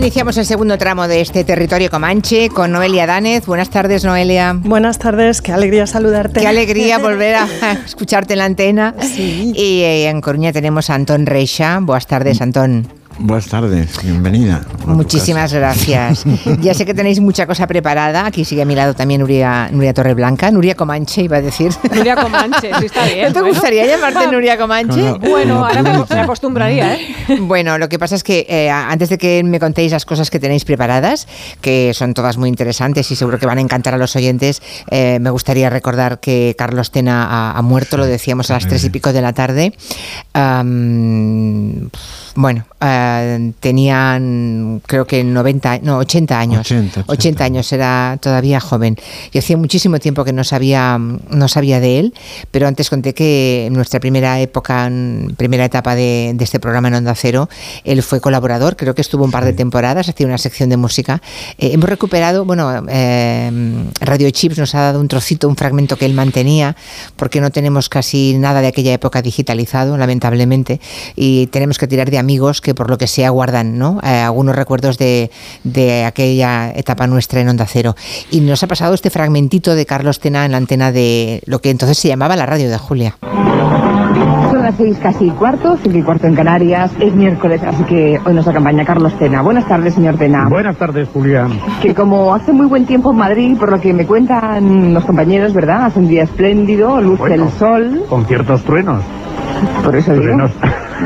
Iniciamos el segundo tramo de este territorio comanche con Noelia Danez. Buenas tardes, Noelia. Buenas tardes, qué alegría saludarte. Qué alegría volver a escucharte en la antena. Sí. Y eh, en Coruña tenemos a Antón Reixa. Buenas tardes, Antón. Buenas tardes, bienvenida. Muchísimas gracias. ya sé que tenéis mucha cosa preparada. Aquí sigue a mi lado también Nuria, Nuria Torreblanca. Nuria Comanche, iba a decir. Nuria Comanche, sí está bien. ¿No te bueno. gustaría llamarte Nuria Comanche? No, no. Bueno, ahora me, me acostumbraría, ¿eh? Bueno, lo que pasa es que eh, antes de que me contéis las cosas que tenéis preparadas, que son todas muy interesantes y seguro que van a encantar a los oyentes, eh, me gustaría recordar que Carlos Tena ha, ha muerto, lo decíamos a las tres y pico de la tarde. Bueno, eh, eh, tenían, creo que 90, no, 80 años. 80, 80 años, era todavía joven. Y hacía muchísimo tiempo que no sabía, no sabía de él, pero antes conté que en nuestra primera época, en primera etapa de, de este programa en Onda Cero, él fue colaborador, creo que estuvo un par de temporadas, hacía una sección de música. Eh, hemos recuperado, bueno, eh, Radio Chips nos ha dado un trocito, un fragmento que él mantenía, porque no tenemos casi nada de aquella época digitalizado, lamentablemente, y tenemos que tirar de amigos que por lo que sea guardan ¿no? Eh, algunos recuerdos de, de aquella etapa nuestra en Onda Cero. Y nos ha pasado este fragmentito de Carlos Tena en la antena de lo que entonces se llamaba la radio de Julia. Son las seis casi cuarto, cinco y cuarto en Canarias. Es miércoles, así que hoy nos acompaña Carlos Tena. Buenas tardes, señor Tena. Buenas tardes, Julián. Que como hace muy buen tiempo en Madrid, por lo que me cuentan los compañeros, ¿verdad? Hace un día espléndido, luce Bueno. el sol. Con ciertos truenos. Por eso digo. Truenos.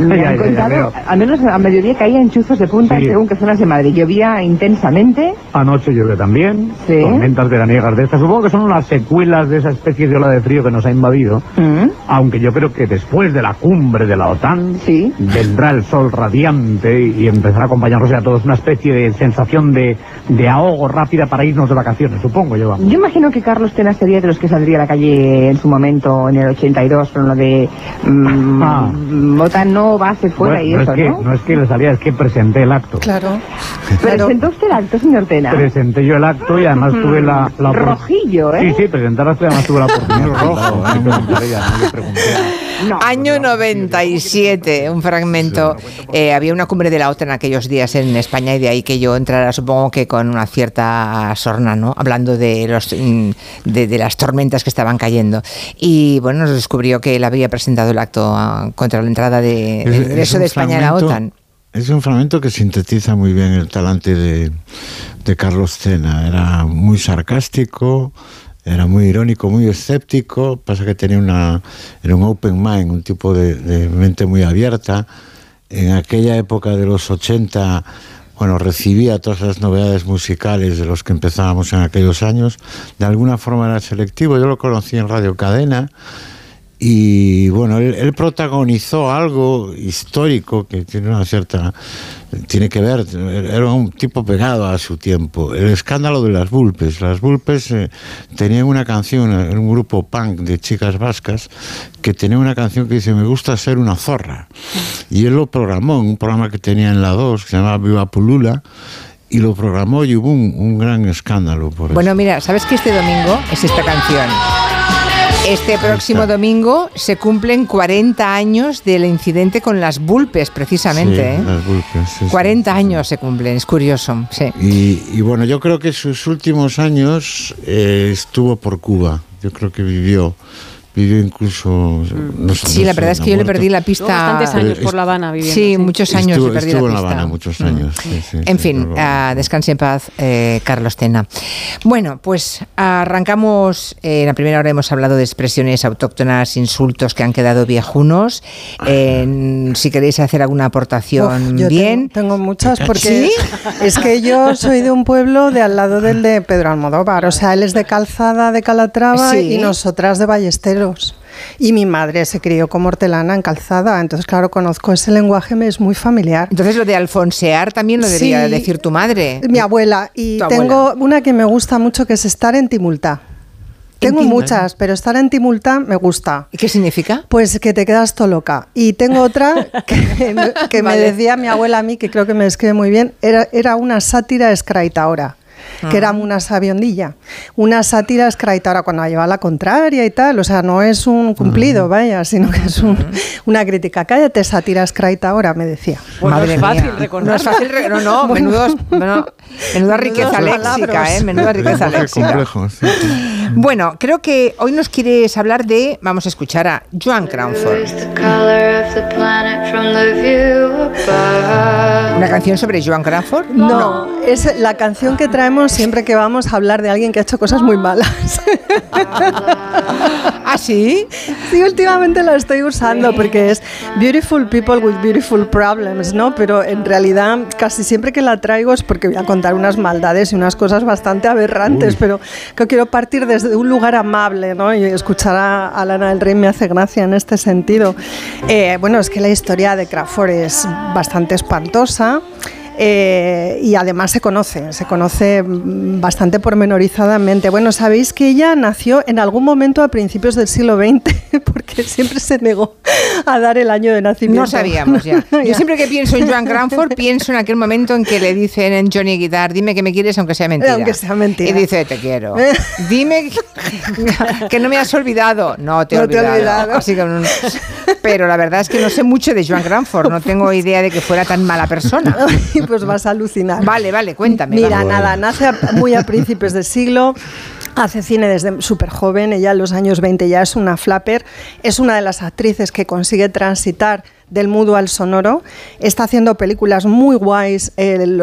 Me Ya, han ya, ya contado, veo. al menos a mediodía caían chuzos de punta Sí. según qué zonas de Madrid. Llovía intensamente. Anoche llueve también. Sí. Tormentas veraniegas de estas. Supongo que son las secuelas de esa especie de ola de frío que nos ha invadido. Mm. Aunque yo creo que después de la cumbre de la OTAN vendrá el sol radiante y empezará a acompañarnos a todos una especie de sensación de, de ahogo rápida para irnos de vacaciones, supongo yo. vamos. Yo imagino que Carlos Tena sería de los que saldría a la calle en su momento, en el 82, con lo de mm, Ah. OTAN no base fuera Bueno, y no, eso, es que, ¿no? no es que le salía, es que presenté el acto. Claro. ¿Presentó usted el acto, señor Tena? Presenté yo el acto y además tuve la, la Rojillo, ¿eh? Sí, sí, presentar acto y además tuve la oportunidad de rojo, Año 97, un fragmento. Eh, había una cumbre de la OTAN aquellos días en España y de ahí que yo entrara, supongo que con una cierta sorna, ¿no? Hablando de, los, mm, de, de las tormentas que estaban cayendo. Y bueno, nos descubrió que él había presentado el acto ah, contra la entrada de, del es ingreso de España a la OTAN. Es un fragmento que sintetiza muy bien el talante de, de Carlos Cena. Era muy sarcástico, era muy irónico, muy escéptico. Pasa que tenía una, era un open mind, un tipo de, de mente muy abierta. En aquella época de los 80, bueno, recibía todas las novedades musicales de los que empezábamos en aquellos años. De alguna forma era selectivo. Yo lo conocí en Radio Cadena. Y bueno, él, él protagonizó algo histórico que tiene una cierta. tiene que ver. Era un tipo pegado a su tiempo. El escándalo de las Vulpes. Las Vulpes eh, tenían una canción, era un grupo punk de chicas vascas que tenía una canción que dice: Me gusta ser una zorra. Y él lo programó en un programa que tenía en la 2 que se llamaba Viva Pulula. Y lo programó y hubo un, un gran escándalo por eso. Bueno, mira, ¿sabes que este domingo es esta canción? Este próximo domingo se cumplen 40 años del incidente con las Vulpes, precisamente. Sí, ¿eh? las Vulpes, sí, sí. 40 años se cumplen, es curioso. Sí. Y, y bueno, yo creo que sus últimos años eh, estuvo por Cuba. Yo creo que vivió, vivió incluso. no sé, Sí, no la sé, verdad es que yo le perdí la pista. bastantes años por La Habana viviendo. Sí, muchos años Estuvo, le perdí estuvo la en La pista. Habana muchos Mm. años. sí, sí, En sí, fin, ah, descanse en paz, eh, Carlos Tena. Bueno, pues arrancamos. eh, en la primera hora hemos hablado de expresiones autóctonas, insultos que han quedado viejunos. Eh, si queréis hacer alguna aportación, Uf, yo bien. Tengo, tengo muchas porque ¿Sí? es que yo soy de un pueblo de al lado del de Pedro Almodóvar. O sea, él es de Calzada, de Calatrava Sí. y nosotras de Ballesteros. Y mi madre se crió como hortelana en Calzada. Entonces, claro, conozco ese lenguaje, me es muy familiar. Entonces lo de alfonsear también lo debería Sí. decir tu madre. Mi abuela. Y Tu tengo una que me gusta mucho que es estar en Timulta. Tengo Timulta? muchas, pero estar en Timulta me gusta. ¿Y qué significa? Pues que te quedas todo loca. Y tengo otra que, me- decía mi abuela a mí, que creo que me describe muy bien, era, era una sátira escraitaora. Que era una sabiondilla. Una sátira escraitaora cuando la lleva a la contraria y tal. O sea, no es un cumplido, vaya, sino que es un- una crítica. Cállate, sátira escraitaora, me decía. Bueno, Madre es fácil mía. recordar. No es fácil re- no, no, Bueno. menudos- bueno, menuda riqueza Menudos léxica. ¿eh? Menuda riqueza léxica. complejo, sí. Bueno, creo que hoy nos quieres hablar de, vamos a escuchar a Joan Crawford. Una canción sobre Joan Crawford. No, es la canción que traemos siempre que vamos a hablar de alguien que ha hecho cosas muy malas. ¿Ah, sí? Sí, últimamente la estoy usando porque es Beautiful People with Beautiful Problems, ¿no? Pero en realidad casi siempre que la traigo es porque voy a contar unas maldades y unas cosas bastante aberrantes, pero que quiero partir desde un lugar amable, ¿no? Y escuchar a, Lana del Rey me hace gracia en este sentido. Eh, bueno, es que la historia de Crawford es bastante espantosa. Eh, y además se conoce, se conoce bastante pormenorizadamente. Bueno, sabéis que ella nació en algún momento a principios del siglo XX, porque siempre se negó a dar el año de nacimiento. No sabíamos ya. Yo siempre que pienso en Joan Cranford, pienso en aquel momento en que le dicen en Johnny Guitar, dime que me quieres aunque sea mentira. Aunque sea mentira. Y dice, te quiero. Dime que no me has olvidado. No te he olvidado. Así que, pero la verdad es que no sé mucho de Joan Cranford, no tengo idea de que fuera tan mala persona. Pues vas a alucinar. Vale, vale, cuéntame. Mira, nada, nace muy a principios de siglo. Hace cine desde súper joven, ella en los años 20 ya es una flapper, es una de las actrices que consigue transitar del mudo al sonoro. Está haciendo películas muy guays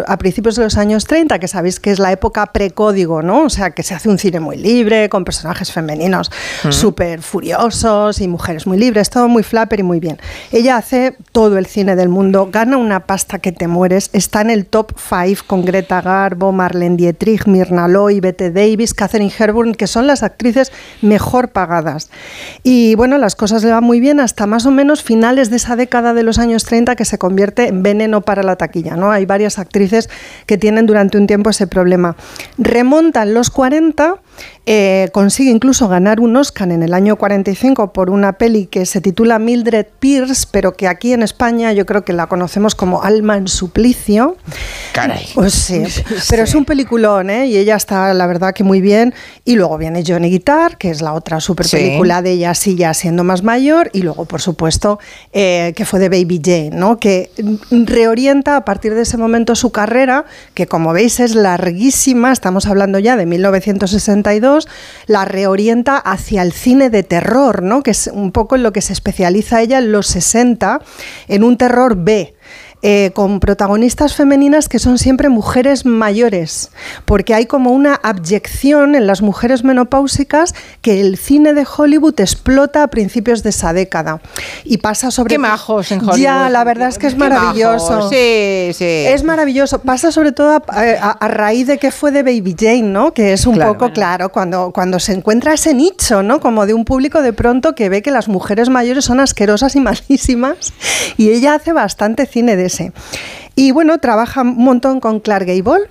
a principios de los años 30, que sabéis que es la época precódigo, ¿no? O sea, que se hace un cine muy libre, con personajes femeninos súper furiosos y mujeres muy libres, todo muy flapper y muy bien. Ella hace todo el cine del mundo, gana una pasta que te mueres, está en el top 5 con Greta Garbo, Marlene Dietrich, Mirna Loy, Bette Davis, Catherine Hepburn, que son las actrices mejor pagadas. Y bueno, las cosas le van muy bien hasta más o menos finales de esa década de los años 30 que se convierte en veneno para la taquilla. ¿no? Hay varias actrices que tienen durante un tiempo ese problema. Remontan los 40 eh, consigue incluso ganar un Oscar en el año 45 por una peli que se titula Mildred Pierce, pero que aquí en España yo creo que la conocemos como Alma en suplicio. Caray. Pues sí, pero es un peliculón, ¿eh? Y ella está, la verdad, que muy bien. Y luego viene Johnny Guitar, que es la otra super película de ella, sí, ya siendo más mayor. Y luego, por supuesto, eh, que fue de Baby Jane, ¿no? Que reorienta a partir de ese momento su carrera, que como veis es larguísima, estamos hablando ya de 1962 la reorienta hacia el cine de terror, ¿no? que es un poco en lo que se especializa ella en los 60, en un terror B. Eh, con protagonistas femeninas que son siempre mujeres mayores, porque hay como una abyección en las mujeres menopáusicas que el cine de Hollywood explota a principios de esa década y pasa sobre qué majos en Hollywood. Ya la verdad es que es maravilloso. Sí sí. Es maravilloso. Pasa sobre todo a, raíz de que fue de Baby Jane no que es un poco claro cuando cuando se encuentra ese nicho no como de un público de pronto que ve que las mujeres mayores son asquerosas y malísimas y ella hace bastante cine de y bueno, trabaja un montón con Clark Gable.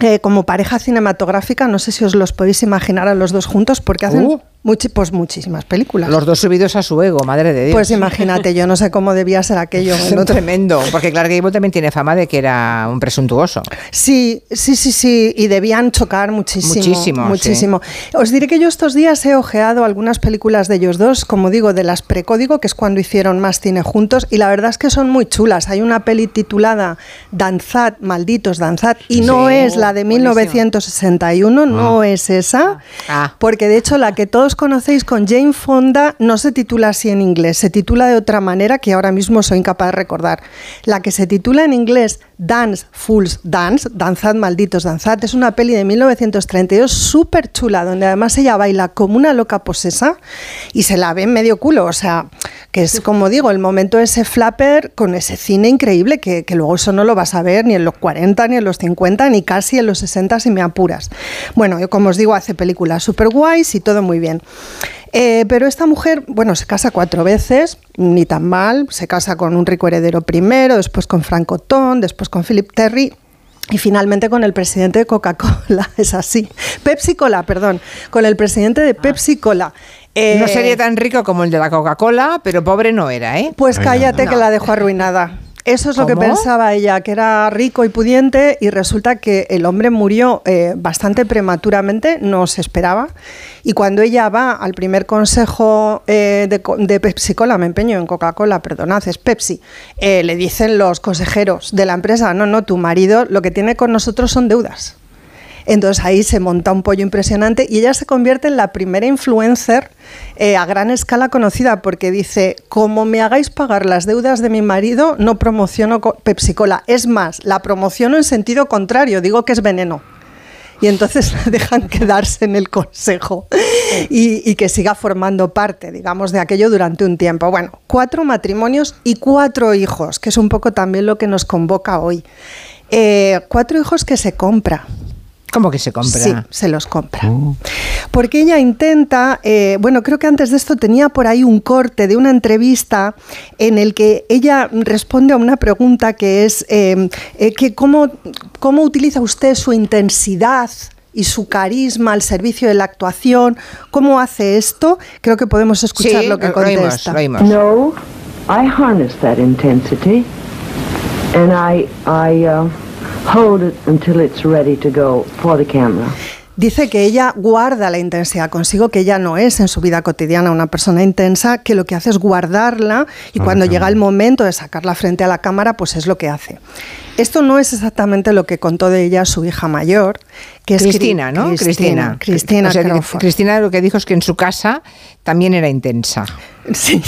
Eh, como pareja cinematográfica, no sé si os los podéis imaginar a los dos juntos, porque hacen uh pues muchísimas películas. Los dos subidos a su ego, madre de Dios. Pues imagínate, yo no sé cómo debía ser aquello. Es tremendo, porque Clark Gable también tiene fama de que era un presuntuoso. Sí, sí, sí, sí, y debían chocar muchísimo. Muchísimo. Muchísimo. Os diré que yo estos días he ojeado algunas películas de ellos dos, como digo, de las precódigo, que es cuando hicieron más cine juntos, y la verdad es que son muy chulas. Hay una peli titulada Danzad, malditos Danzad, y no es la de 1961, no ah. es esa, ah. porque de hecho la que todos conocéis con Jane Fonda no se titula así en inglés, se titula de otra manera que ahora mismo soy incapaz de recordar. La que se titula en inglés Dance Fools Dance, Danzad Malditos Danzad, es una peli de 1932 súper chula, donde además ella baila como una loca posesa y se la ve en medio culo, o sea, que es como digo, el momento de ese flapper con ese cine increíble que, que luego eso no lo vas a ver ni en los 40, ni en los 50, ni casi en los 60 si me apuras. Bueno, yo como os digo, hace películas súper guays y todo muy bien. Eh, pero esta mujer, bueno, se casa cuatro veces, ni tan mal, se casa con un rico heredero primero, después con Frank Otón, después con Philip Terry, y finalmente con el presidente de Coca-Cola, es así. Pepsi Cola, perdón, con el presidente de Pepsi Cola. no eh, sería tan rico como el de la Coca-Cola, pero pobre no era, ¿eh? Pues cállate que la dejó arruinada. Eso es lo que pensaba ella, que era rico y pudiente y resulta que el hombre murió eh, bastante prematuramente, no se esperaba. Y cuando ella va al primer consejo eh, de, de, Pepsi Cola, me empeño en Coca-Cola, perdonad, es Pepsi, eh, le dicen los consejeros de la empresa, no, no, tu marido lo que tiene con nosotros son deudas. Entonces ahí se monta un pollo impresionante y ella se convierte en la primera influencer eh, a gran escala conocida porque dice, como me hagáis pagar las deudas de mi marido, no promociono Pepsi Cola. Es más, la promociono en sentido contrario, digo que es veneno. y entonces la dejan quedarse en el consejo y, que siga formando parte, digamos, de aquello durante un tiempo. Bueno, cuatro matrimonios y cuatro hijos, que es un poco también lo que nos convoca hoy. Eh, cuatro hijos que se compra. ¿Cómo que se compra? Sí, se los compra. Porque ella intenta, eh, bueno, creo que antes de esto tenía por ahí un corte de una entrevista en el que ella responde a una pregunta que es eh, eh, que cómo, cómo utiliza usted su intensidad y su carisma al servicio de la actuación, cómo hace esto. Creo que podemos escuchar Sí, lo que contesta. No, I harness that intensity and I, I uh, hold it until it's ready to go for the camera. Dice que ella guarda la intensidad consigo, que ella no es en su vida cotidiana una persona intensa, que lo que hace es guardarla y Ah, cuando llega el momento de sacarla frente a la cámara, pues es lo que hace. Esto no es exactamente lo que contó de ella su hija mayor, que es Cri- Cristina, ¿no? Cristina. Cristina O sea, que Crawford. Cristina lo que dijo es que en su casa también era intensa. Sí.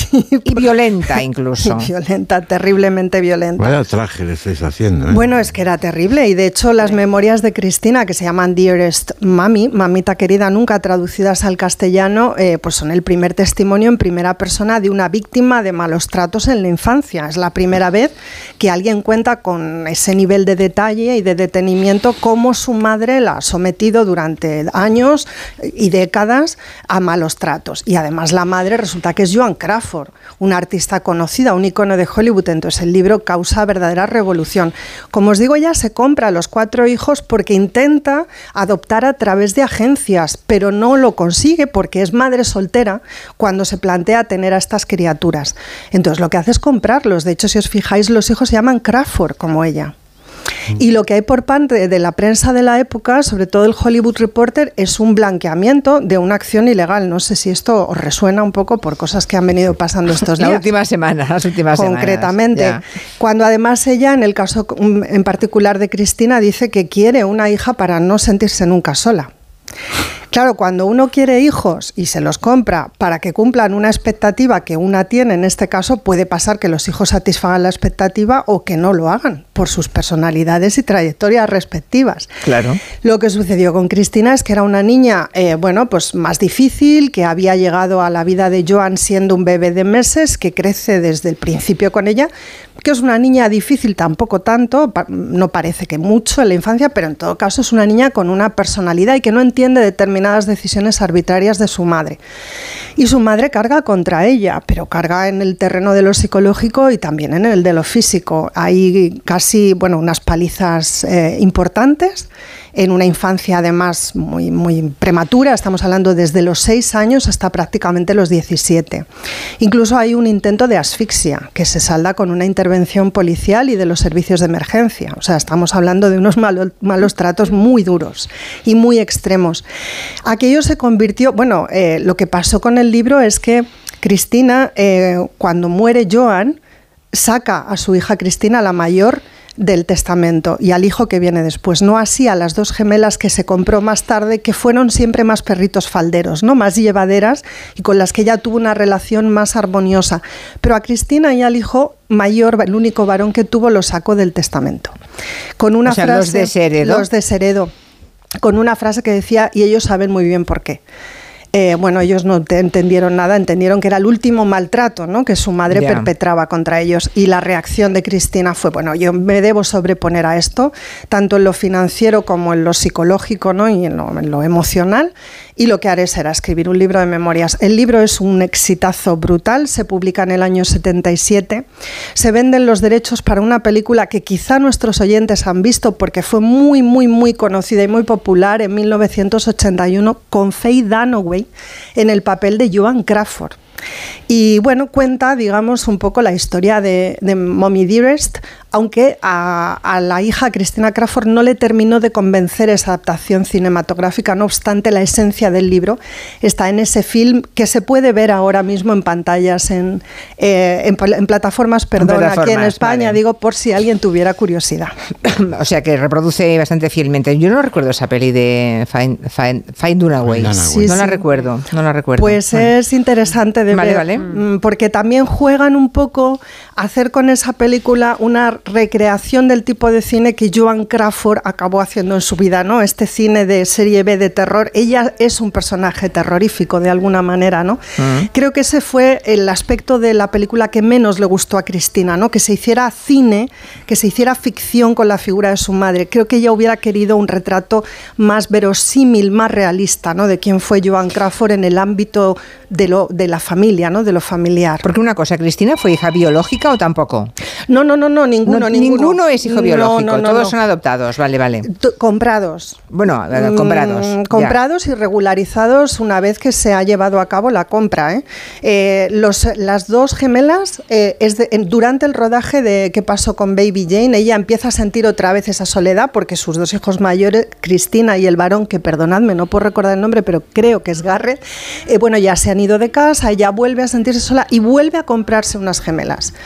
Y violenta incluso. Violenta, terriblemente violenta. Vaya traje le estáis haciendo, ¿eh? Bueno, es que era terrible y de hecho las memorias de Cristina que se llaman Dearest Mami, mamita querida nunca traducidas al castellano, eh, pues son el primer testimonio en primera persona de una víctima de malos tratos en la infancia. Es la primera vez que alguien cuenta con ese nivel de detalle y de detenimiento cómo su madre la sometido durante años y décadas a malos tratos. Y además la madre resulta que es Joan Crawford, una artista conocida, un icono de Hollywood. Entonces el libro causa verdadera revolución. Como os digo, ella se compra a los cuatro hijos porque intenta adoptar a través de agencias, pero no lo consigue porque es madre soltera cuando se plantea tener a estas criaturas. Entonces lo que hace es comprarlos. De hecho, si os fijáis, los hijos se llaman Crawford, como ella. Y lo que hay por parte de la prensa de la época, sobre todo el Hollywood Reporter, es un blanqueamiento de una acción ilegal. No sé si esto os resuena un poco por cosas que han venido pasando estos La días. última semana, las últimas semanas. Concretamente, cuando además ella, en el caso en particular de Cristina, dice que quiere una hija para no sentirse nunca sola. Claro, cuando uno quiere hijos y se los compra para que cumplan una expectativa que una tiene, en este caso puede pasar que los hijos satisfagan la expectativa o que no lo hagan por sus personalidades y trayectorias respectivas. Claro. Lo que sucedió con Cristina es que era una niña, eh, bueno, pues más difícil, que había llegado a la vida de Joan siendo un bebé de meses, que crece desde el principio con ella, que es una niña difícil, tampoco tanto, no parece que mucho en la infancia, pero en todo caso es una niña con una personalidad y que no entiende determinadas decisiones arbitrarias de su madre. Y su madre carga contra ella, pero carga en el terreno de lo psicológico y también en el de lo físico. Hay casi, bueno, unas palizas eh, importantes en una infancia además muy, muy prematura, estamos hablando desde los 6 años hasta prácticamente los 17. Incluso hay un intento de asfixia que se salda con una intervención policial y de los servicios de emergencia. O sea, estamos hablando de unos malo- malos tratos muy duros y muy extremos. Aquello se convirtió, bueno, eh, lo que pasó con el libro es que Cristina, eh, cuando muere Joan, saca a su hija Cristina, la mayor, del testamento y al hijo que viene después, no así a las dos gemelas que se compró más tarde, que fueron siempre más perritos falderos, ¿no? más llevaderas y con las que ella tuvo una relación más armoniosa. Pero a Cristina y al hijo mayor, el único varón que tuvo, lo sacó del testamento. Con una O sea, frase, los desheredó. los desheredó, con una frase que decía, y ellos saben muy bien por qué. Eh, bueno, ellos no te- entendieron nada, entendieron que era el último maltrato ¿no? que su madre perpetraba contra ellos. Y la reacción de Cristina fue, bueno, yo me debo sobreponer a esto, tanto en lo financiero como en lo psicológico ¿no? y en lo, en lo emocional. Y lo que haré será escribir un libro de memorias. El libro es un exitazo brutal, se publica en el año 77. Se venden los derechos para una película que quizá nuestros oyentes han visto porque fue muy, muy, muy conocida y muy popular en 1981 con Faye Dunaway en el papel de Joan Crawford. Y bueno, cuenta, digamos, un poco la historia de, de Mommy Dearest, aunque a, a la hija Cristina Crawford no le terminó de convencer esa adaptación cinematográfica, no obstante, la esencia del libro está en ese film que se puede ver ahora mismo en pantallas, en, eh, en pl- en plataformas, perdón, aquí en España, vale. digo, por si alguien tuviera curiosidad. O sea que reproduce bastante fielmente. Yo no recuerdo esa peli de Find, Find, Dunaway. Sí, no la recuerdo, no la recuerdo. Pues Bueno. es interesante de ver, mm, porque también juegan un poco hacer con esa película una recreación del tipo de cine que Joan Crawford acabó haciendo en su vida, ¿no? Este cine de serie B de terror. Ella es un personaje terrorífico de alguna manera, ¿no? Creo que ese fue el aspecto de la película que menos le gustó a Cristina, ¿no? Que se hiciera cine, que se hiciera ficción con la figura de su madre. Creo que ella hubiera querido un retrato más verosímil, más realista, ¿no? De quién fue Joan Crawford en el ámbito de, lo, de la familia, ¿no? De lo familiar. Porque una cosa, ¿Cristina fue hija biológica o tampoco? No, no, no, no, ninguno. ninguno. es hijo biológico, todos son adoptados, vale, vale. comprados. Bueno, mm, comprados. comprados y regularizados una vez que se ha llevado a cabo la compra. ¿eh? Eh, los, las dos gemelas, eh, es durante el rodaje de ¿Qué pasó con Baby Jane? Ella empieza a sentir otra vez esa soledad porque sus dos hijos mayores, Cristina y el varón, que perdonadme, no puedo recordar el nombre, pero creo que es Garrett, bueno, ya se han ido de casa, ella vuelve a sentirse sola y vuelve a comprarse unas gemelas.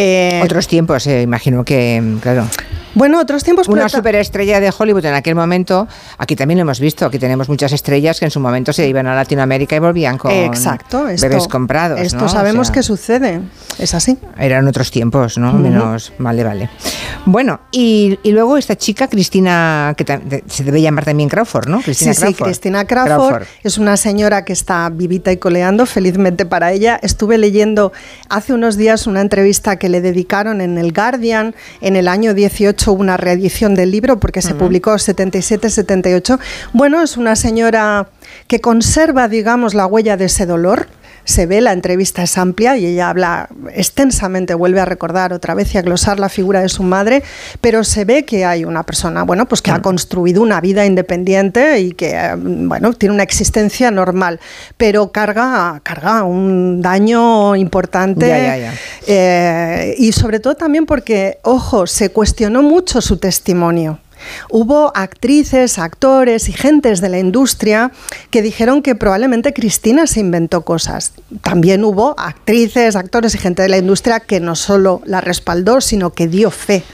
Eh, Otros tiempos, eh, imagino que, claro. Bueno, otros tiempos. Una superestrella de Hollywood en aquel momento, aquí también lo hemos visto, aquí tenemos muchas estrellas que en su momento se iban a Latinoamérica y volvían con Exacto, bebés comprados. Esto sabemos que sucede, es así. Eran otros tiempos, ¿no? Menos, vale, vale. Bueno, y, luego esta chica, Cristina, que se debe llamar también Crawford, ¿no? Cristina sí, sí, Cristina Crawford, es una señora que está vivita y coleando, felizmente para ella. Estuve leyendo hace unos días una entrevista que le dedicaron en el Guardian en el año 18 una reedición del libro porque se publicó 77-78. Bueno, es una señora que conserva, digamos, la huella de ese dolor se ve, la entrevista es amplia y ella habla extensamente, vuelve a recordar otra vez y a glosar la figura de su madre, pero se ve que hay una persona, bueno, pues que ha mm. construido una vida independiente y que, bueno, tiene una existencia normal, pero carga, carga un daño importante eh, y sobre todo también porque, ojo, se cuestionó mucho su testimonio. Hubo actrices, actores y gentes de la industria que dijeron que probablemente Cristina se inventó cosas. También hubo actrices, actores y gente de la industria que no solo la respaldó, sino que dio fe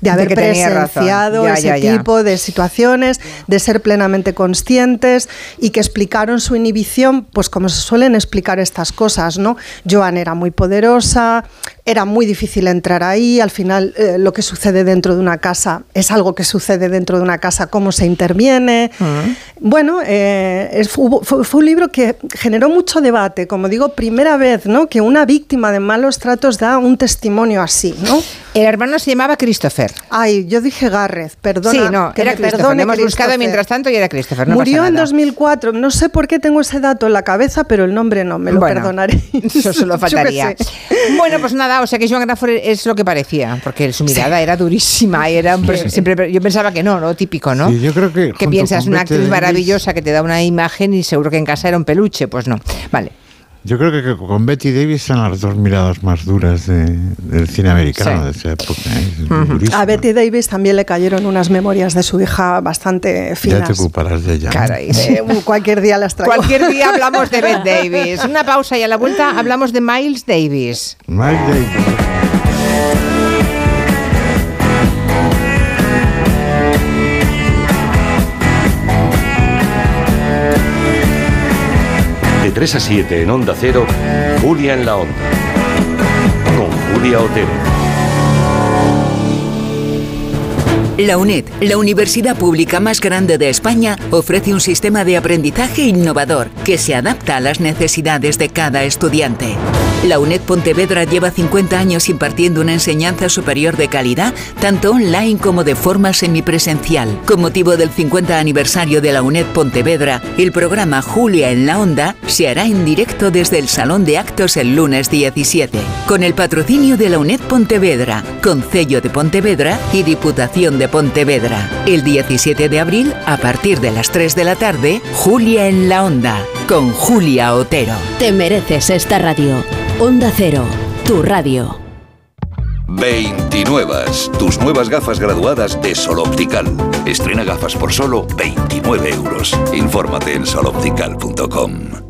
de haber presenciado ese tipo de situaciones, de ser plenamente conscientes y que explicaron su inhibición, pues como se suelen explicar estas cosas, ¿no? Joan era muy poderosa, era muy difícil entrar ahí, al final eh, lo que sucede dentro de una casa es algo que sucede dentro de una casa, cómo se interviene. Bueno, eh, fue, fue, un libro que generó mucho debate, como digo, primera vez ¿no? que una víctima de malos tratos da un testimonio así. ¿no? El hermano se llamaba Christopher. Ay, yo dije Garrett, perdona. Sí, no, era Christopher. hemos buscado mientras tanto y era Christopher. Murió en 2004. No sé por qué tengo ese dato en la cabeza, pero el nombre no, me lo perdonaré. Eso solo faltaría. bueno, pues nada, o sea que Joan Crawford es lo que parecía, porque su mirada era durísima. Era siempre, yo pensaba que no, lo típico, ¿no? Sí, yo creo que. Que piensas, una actriz maravillosa que te da una imagen y seguro que en casa era un peluche. Pues no. Vale. Yo creo que con Betty Davis son las dos miradas más duras del cine americano de esa época. ¿eh? A Betty Davis también le cayeron unas memorias de su hija bastante finas. Ya te ocuparás de ella. Eh, cualquier día las traigo. Cualquier día hablamos de Betty Davis. Una pausa y a la vuelta hablamos de Miles Davis. Miles Davis. De 3 a 7 en Onda Cero, Julia en la Onda. Con Julia Otero. La UNED, la universidad pública más grande de España, ofrece un sistema de aprendizaje innovador que se adapta a las necesidades de cada estudiante. La UNED Pontevedra lleva 50 años impartiendo una enseñanza superior de calidad, tanto online como de forma semipresencial. Con motivo del 50 aniversario de la UNED Pontevedra, el programa Julia en la Onda se hará en directo desde el Salón de Actos el lunes 17, con el patrocinio de la UNED Pontevedra, Concello de Pontevedra y Diputación de Pontevedra. El 17 de abril, a partir de las 3 de la tarde, Julia en la Onda, con Julia Otero. Te mereces esta radio. Onda Cero, tu radio. 29. Tus nuevas gafas graduadas de Sol Optical. Estrena gafas por solo 29 euros. Infórmate en soloptical.com.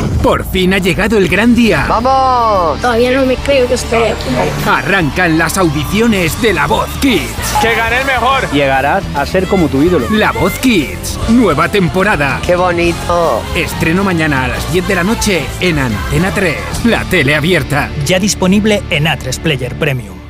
Por fin ha llegado el gran día. ¡Vamos! Todavía no me creo que estoy aquí. Arrancan las audiciones de La Voz Kids. ¡Que gane el mejor! Llegarás a ser como tu ídolo. La Voz Kids. Nueva temporada. ¡Qué bonito! Estreno mañana a las 10 de la noche en Antena 3. La tele abierta. Ya disponible en A3 Player Premium.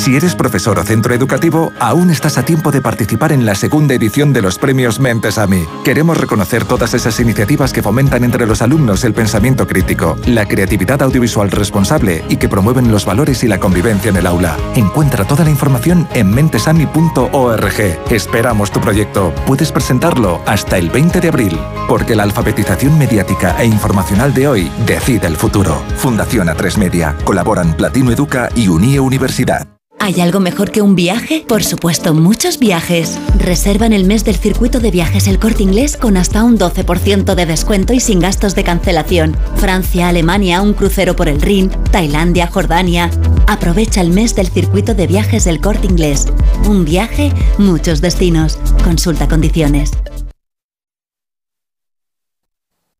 Si eres profesor o centro educativo, aún estás a tiempo de participar en la segunda edición de los premios Mentes a mí. Queremos reconocer todas esas iniciativas que fomentan entre los alumnos el pensamiento crítico, la creatividad audiovisual responsable y que promueven los valores y la convivencia en el aula. Encuentra toda la información en mentesami.org. Esperamos tu proyecto. Puedes presentarlo hasta el 20 de abril, porque la alfabetización mediática e informacional de hoy decide el futuro. Fundación A3 Media. Colaboran Platino Educa y Unie Universidad. ¿Hay algo mejor que un viaje? Por supuesto, muchos viajes. Reserva en el mes del circuito de viajes El Corte Inglés con hasta un 12% de descuento y sin gastos de cancelación. Francia, Alemania, un crucero por el Rin, Tailandia, Jordania. Aprovecha el mes del circuito de viajes El Corte Inglés. Un viaje, muchos destinos. Consulta condiciones.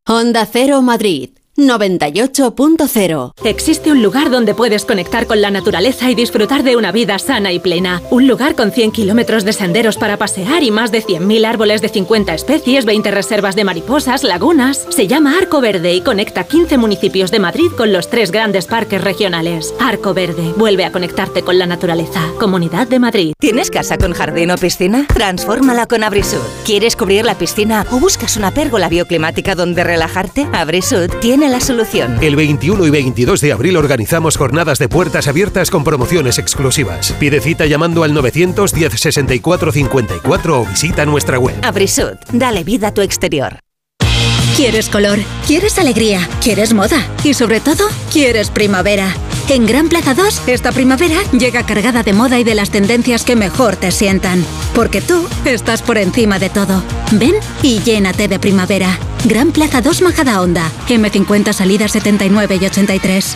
Honda Cero Madrid 98.0 Existe un lugar donde puedes conectar con la naturaleza y disfrutar de una vida sana y plena. Un lugar con 100 kilómetros de senderos para pasear y más de 100.000 árboles de 50 especies, 20 reservas de mariposas, lagunas. Se llama Arco Verde y conecta 15 municipios de Madrid con los tres grandes parques regionales. Arco Verde vuelve a conectarte con la naturaleza. Comunidad de Madrid. ¿Tienes casa con jardín o piscina? Transfórmala con Abrisud. ¿Quieres cubrir la piscina o buscas una pérgola bioclimática donde relajarte? Abrisud tiene la solución. El 21 y 22 de abril organizamos jornadas de puertas abiertas con promociones exclusivas. Pide cita llamando al 910 64 54 o visita nuestra web. Abrisud, dale vida a tu exterior. ¿Quieres color? ¿Quieres alegría? ¿Quieres moda? Y sobre todo, ¿quieres primavera? En Gran Plaza 2, esta primavera llega cargada de moda y de las tendencias que mejor te sientan. Porque tú estás por encima de todo. Ven y llénate de primavera. Gran Plaza 2 Majada Honda. M50 salidas 79 y 83.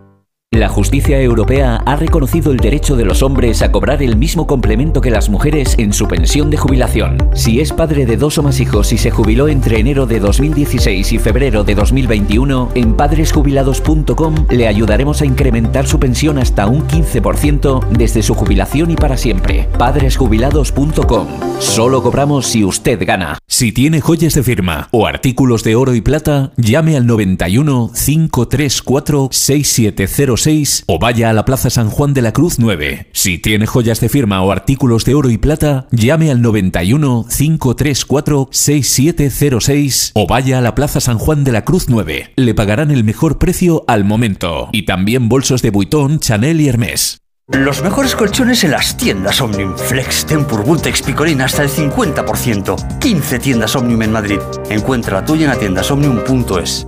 La justicia europea ha reconocido el derecho de los hombres a cobrar el mismo complemento que las mujeres en su pensión de jubilación. Si es padre de dos o más hijos y se jubiló entre enero de 2016 y febrero de 2021, en padresjubilados.com le ayudaremos a incrementar su pensión hasta un 15% desde su jubilación y para siempre. Padresjubilados.com. Solo cobramos si usted gana. Si tiene joyas de firma o artículos de oro y plata, llame al 91 534 6706 o vaya a la Plaza San Juan de la Cruz 9. Si tiene joyas de firma o artículos de oro y plata, llame al 91 534 6706 o vaya a la Plaza San Juan de la Cruz 9. Le pagarán el mejor precio al momento. Y también bolsos de Vuitton, Chanel y Hermès. Los mejores colchones en las tiendas Omnium. Flex, Tempur, Bultex, Picolín hasta el 50%. 15 tiendas Omnium en Madrid. Encuentra la tuya en tiendasomnium.es.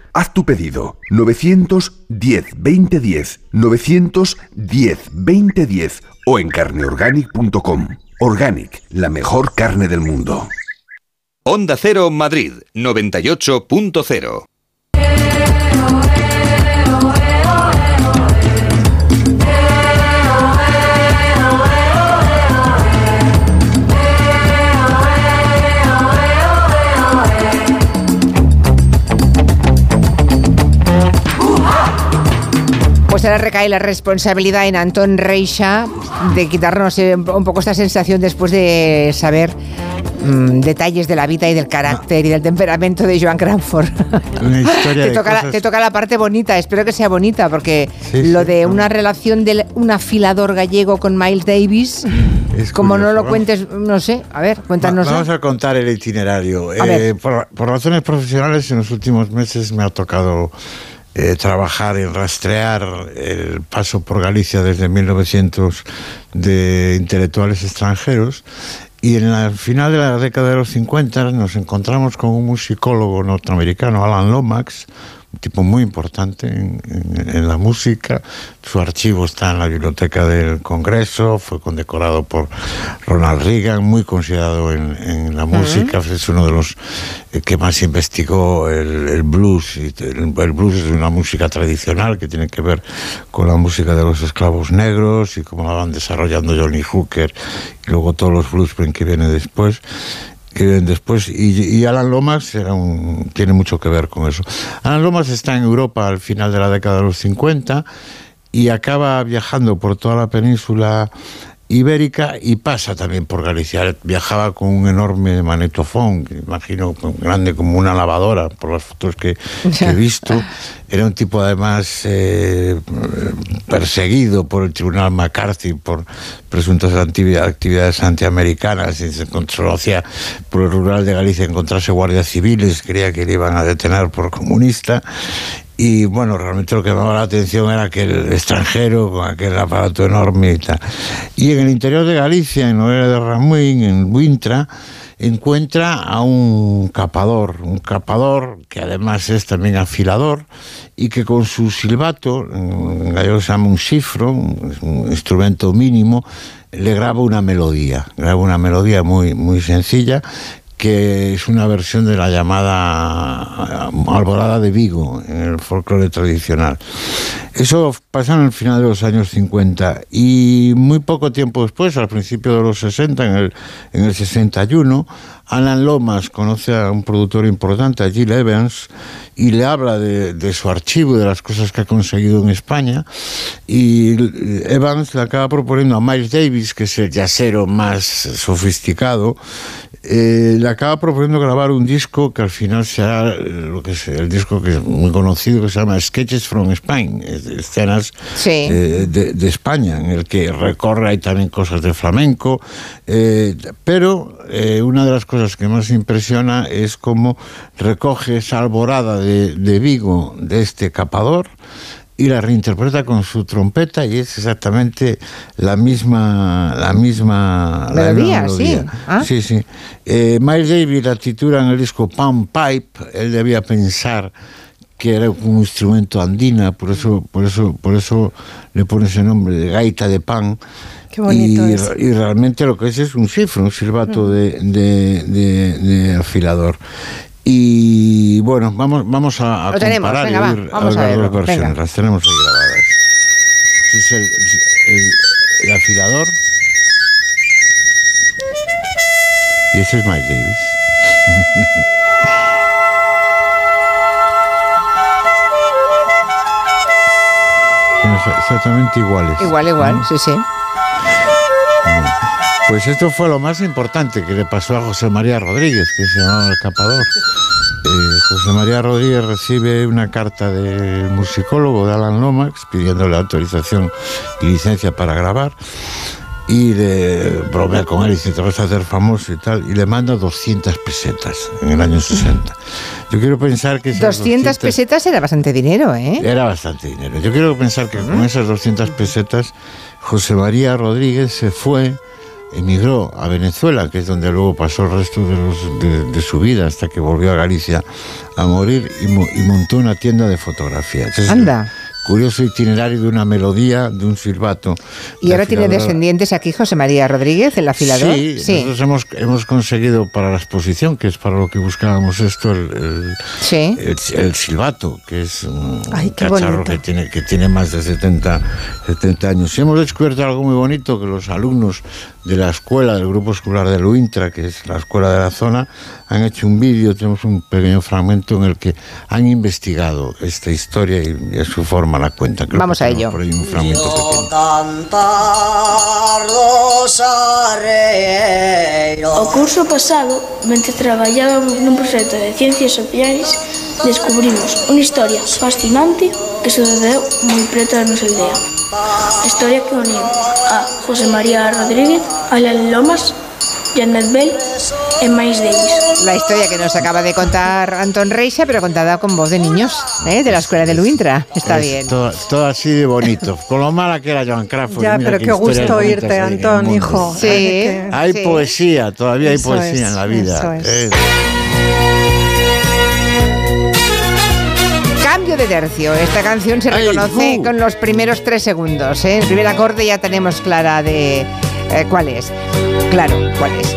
Haz tu pedido 910 2010 910 2010 o en carneorganic.com. Organic, la mejor carne del mundo. Onda Cero Madrid 98.0 Pues ahora recae la responsabilidad en Antón Reixa de quitarnos eh, un poco esta sensación después de saber mm, detalles de la vida y del carácter y del temperamento de Joan Cranford. Una historia te, de toca la, cosas- te toca la parte bonita, espero que sea bonita, porque Sí, lo sí. de una relación de un afilador gallego con Miles Davis Es Como no curioso, lo vamos. cuentes, no sé, a ver, cuéntanos. Va- Vamos a contar el itinerario. Eh, por, por razones profesionales, en los últimos meses me ha tocado eh, trabajar en rastrear el paso por Galicia desde 1900 de intelectuales extranjeros. Y en el final de la década de los 50 nos encontramos con un musicólogo norteamericano, Alan Lomax, un tipo muy importante en, en- en la música. Su archivo está en la biblioteca del Congreso, fue condecorado por Ronald Reagan, muy considerado en, en la música, es uno de los eh, que más investigó el, el blues. El, el blues es una música tradicional que tiene que ver con la música de los esclavos negros y cómo la van desarrollando Johnny Hooker y luego todos los blues que vienen después que después y, y Alan Lomax era un- tiene mucho que ver con eso. Alan Lomax está en Europa al final de la década de los 50 y acaba viajando por toda la península ibérica y pasa también por Galicia. Viajaba con un enorme magnetofón, que imagino grande como una lavadora, por las fotos que, que he visto. Era un tipo además eh, perseguido por el Tribunal McCarthy por presuntas actividades antiamericanas y se encontró hacia por el rural de Galicia encontrarse guardias civiles, creía que le iban a detener por comunista. Y bueno, realmente lo que llamaba la atención era que el extranjero con aquel aparato enorme y tal. Y en el interior de Galicia, en Noguera de Ramuín, en Wintra, encuentra a un capador, un capador que además es también afilador y que con su silbato, en gallego se llama un cifro, un instrumento mínimo, le graba una melodía, graba una melodía muy, muy sencilla que es una versión de la llamada eh, Alborada de Vigo en el folclore tradicional. Eso pasa en el final de los años 50 y muy poco tiempo después, al principio de los 60, en el, en el 61, Alan Lomas conoce a un productor importante, a Jill Evans, y le habla de, de su archivo, de las cosas que ha conseguido en España, y Evans le acaba proponiendo a Miles Davis, que es el yacero más sofisticado, eh, le acaba proponiendo grabar un disco que al final será lo que es el disco que es muy conocido que se llama Sketches from Spain, escenas eh, de, de España, en el que recorre hay también cosas de flamenco, eh, pero eh, una de las cosas que más impresiona es cómo recoge esa alborada de, de Vigo de este capador y la reinterpreta con su trompeta y es exactamente la misma la misma la Melodía, misma sí. Ah. sí sí Eh, Miles Davis la titula en el disco Pan Pipe él debía pensar que era un instrumento andina por eso por eso por eso le pone ese nombre de gaita de pan Qué bonito y, es. y realmente lo que es es un cifro, un silbato de, de- de- de afilador. Y bueno, vamos, vamos a, a Lo tenemos, comparar venga, y va, oír vamos a las verlo, dos versiones, venga. las tenemos ahí grabadas. Este es el, el- el afilador y ese es Miles Davis. Exactamente iguales. Igual, igual, sí, sí. Pues esto fue lo más importante que le pasó a José María Rodríguez, que se llamaba el capador. Eh, José María Rodríguez recibe una carta del musicólogo de Alan Lomax pidiéndole autorización y licencia para grabar y le bromea con él y dice te vas a hacer famoso y tal y le manda 200 pesetas en el año 60. Yo quiero pensar que esas 200 pesetas era bastante dinero, ¿eh? era bastante dinero. Yo quiero pensar que con esas 200 pesetas, José María Rodríguez se fue, emigró a Venezuela, que es donde luego pasó el resto de, los- de- de su vida, hasta que volvió a Galicia a morir y, mo- y montó una tienda de fotografía. Anda. Curioso itinerario de una melodía, de un silbato. Y de ahora tiene descendientes aquí José María Rodríguez, el afilador. Sí, nosotros hemos, hemos conseguido para la exposición, que es para lo que buscábamos esto, el, el, Sí. el, el silbato, que es un Ay, cacharro que tiene, que tiene más de 70, 70 años. Y hemos descubierto algo muy bonito, que los alumnos de la escuela, del grupo escolar de Luintra, que es la escuela de la zona, han hecho un vídeo, tenemos un pequeño fragmento en el que han investigado esta historia y, y a su forma la cuenta. Creo Vamos que a ello. Por ahí un fragmento pequeño. cantar. O curso pasado, mentre traballábamos nun proxecto de ciencias sociais, descubrimos unha historia fascinante que sucedeu moi preto da nosa aldea. La historia que unió a José María Rodríguez, Alan Lomas, Janet Bell y Miles Davis. La historia que nos acaba de contar Anton Reixa, pero contada con voz de niños, ¿eh? de la escuela de Luintra. Está Es bien. Todo, todo así de bonito. Con lo mala que era Joan Crawford. Ya, mira pero qué historias gusto oírte, mundo. hijo. Sí, Hay que- Hay Sí. poesía, todavía hay Eso poesía es, en la vida. eso es. Eh, de tercio. Esta canción se Ay, reconoce uh. con los primeros tres segundos. ¿eh? El primer acorde ya tenemos clara de eh, cuál es. Claro, cuál es.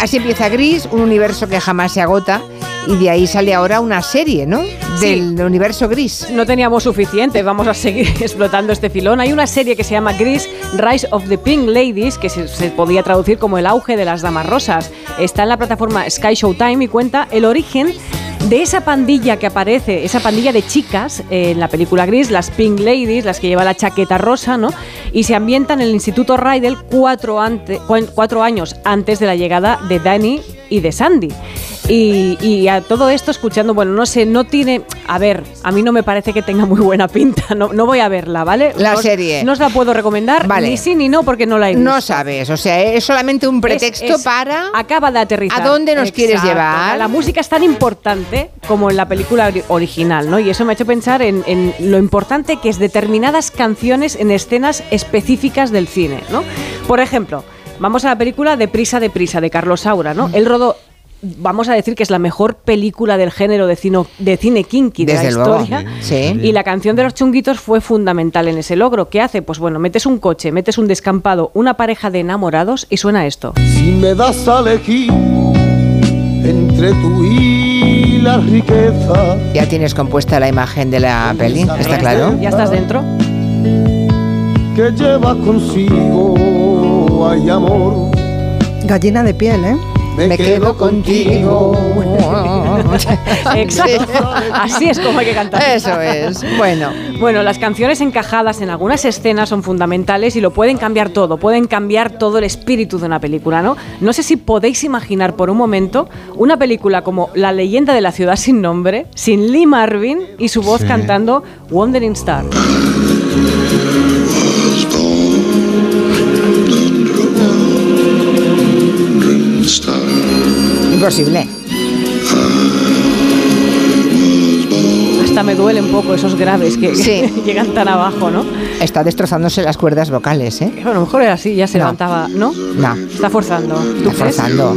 Así empieza Gris, un universo que jamás se agota. Y de ahí sale ahora una serie, ¿no? Del universo Gris. No teníamos suficiente, vamos a seguir explotando este filón. Hay una serie que se llama Gris Rise of the Pink Ladies, que se, se podía traducir como el auge de las damas rosas. Está en la plataforma Sky Showtime y cuenta el origen de esa pandilla que aparece, esa pandilla de chicas eh, en la película Gris, las Pink Ladies, las que llevan la chaqueta rosa, ¿no? Y se ambientan en el Instituto Rydell cuatro años antes de la llegada de Danny y de Sandy. Y, y a todo esto escuchando, bueno, no sé, no tiene. A ver, a mí no me parece que tenga muy buena pinta. No, no voy a verla, ¿vale? La No serie. No os la puedo recomendar, Vale. ni sí ni no, porque no la he visto. No sabes, o sea, es solamente un pretexto es- para... Acaba de aterrizar. ¿A dónde nos quieres llevar? La música es tan importante como en la película ori- original, ¿no? Y eso me ha hecho pensar en, en lo importante que es determinadas canciones en escenas específicas del cine, ¿no? Por ejemplo, vamos a la película de Prisa de Prisa, de Carlos Saura, ¿no? Él rodó... Vamos a decir que es la mejor película del género de cine, de cine kinky de Desde la luego, historia. sí. Y la canción de los chunguitos fue fundamental en ese logro. ¿Qué hace? Pues bueno, metes un coche, metes un descampado, una pareja de enamorados y suena esto. Si me das a elegir entre tú y la riqueza. Ya tienes compuesta la imagen de la peli, ¿está claro? ¿Ya estás dentro? Que lleva consigo hay amor. Gallina de piel, ¿eh? Me quedo contigo. Exacto. Así es como hay que cantar. Eso es. Bueno. Bueno, las canciones encajadas en algunas escenas son fundamentales y lo pueden cambiar todo, pueden cambiar todo el espíritu de una película, ¿no? No sé si podéis imaginar por un momento una película como La leyenda de la ciudad sin nombre, sin Lee Marvin y su voz Sí. cantando Wandering Star. Imposible. Hasta me duele un poco esos graves que, Sí. llegan tan abajo, ¿no? Está destrozándose las cuerdas vocales, ¿eh? A lo mejor era así, ya se No. levantaba, ¿no? No. Está forzando. ¿Tú Está crees? forzando.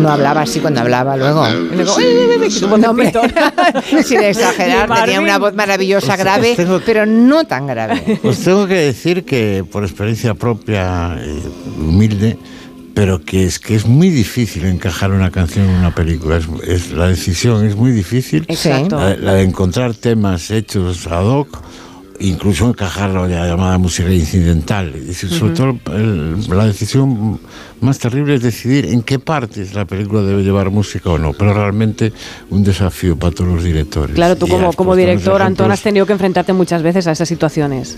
No hablaba así cuando hablaba luego. Y luego, No, hombre, sin exagerar, tenía una voz maravillosa, grave, tengo- pero no tan grave. Os tengo que decir que por experiencia propia, eh, humilde, pero que es que es muy difícil encajar una canción en una película. Es, es- la decisión es muy difícil. Exacto. La, la de encontrar temas hechos ad hoc, incluso encajarlo en la llamada música incidental. Y sobre Ujú. todo el- la decisión más terrible es decidir en qué partes la película debe llevar música o no. Pero realmente un desafío para todos los directores. Claro, tú como, como director, Antón, has tenido que enfrentarte muchas veces a esas situaciones.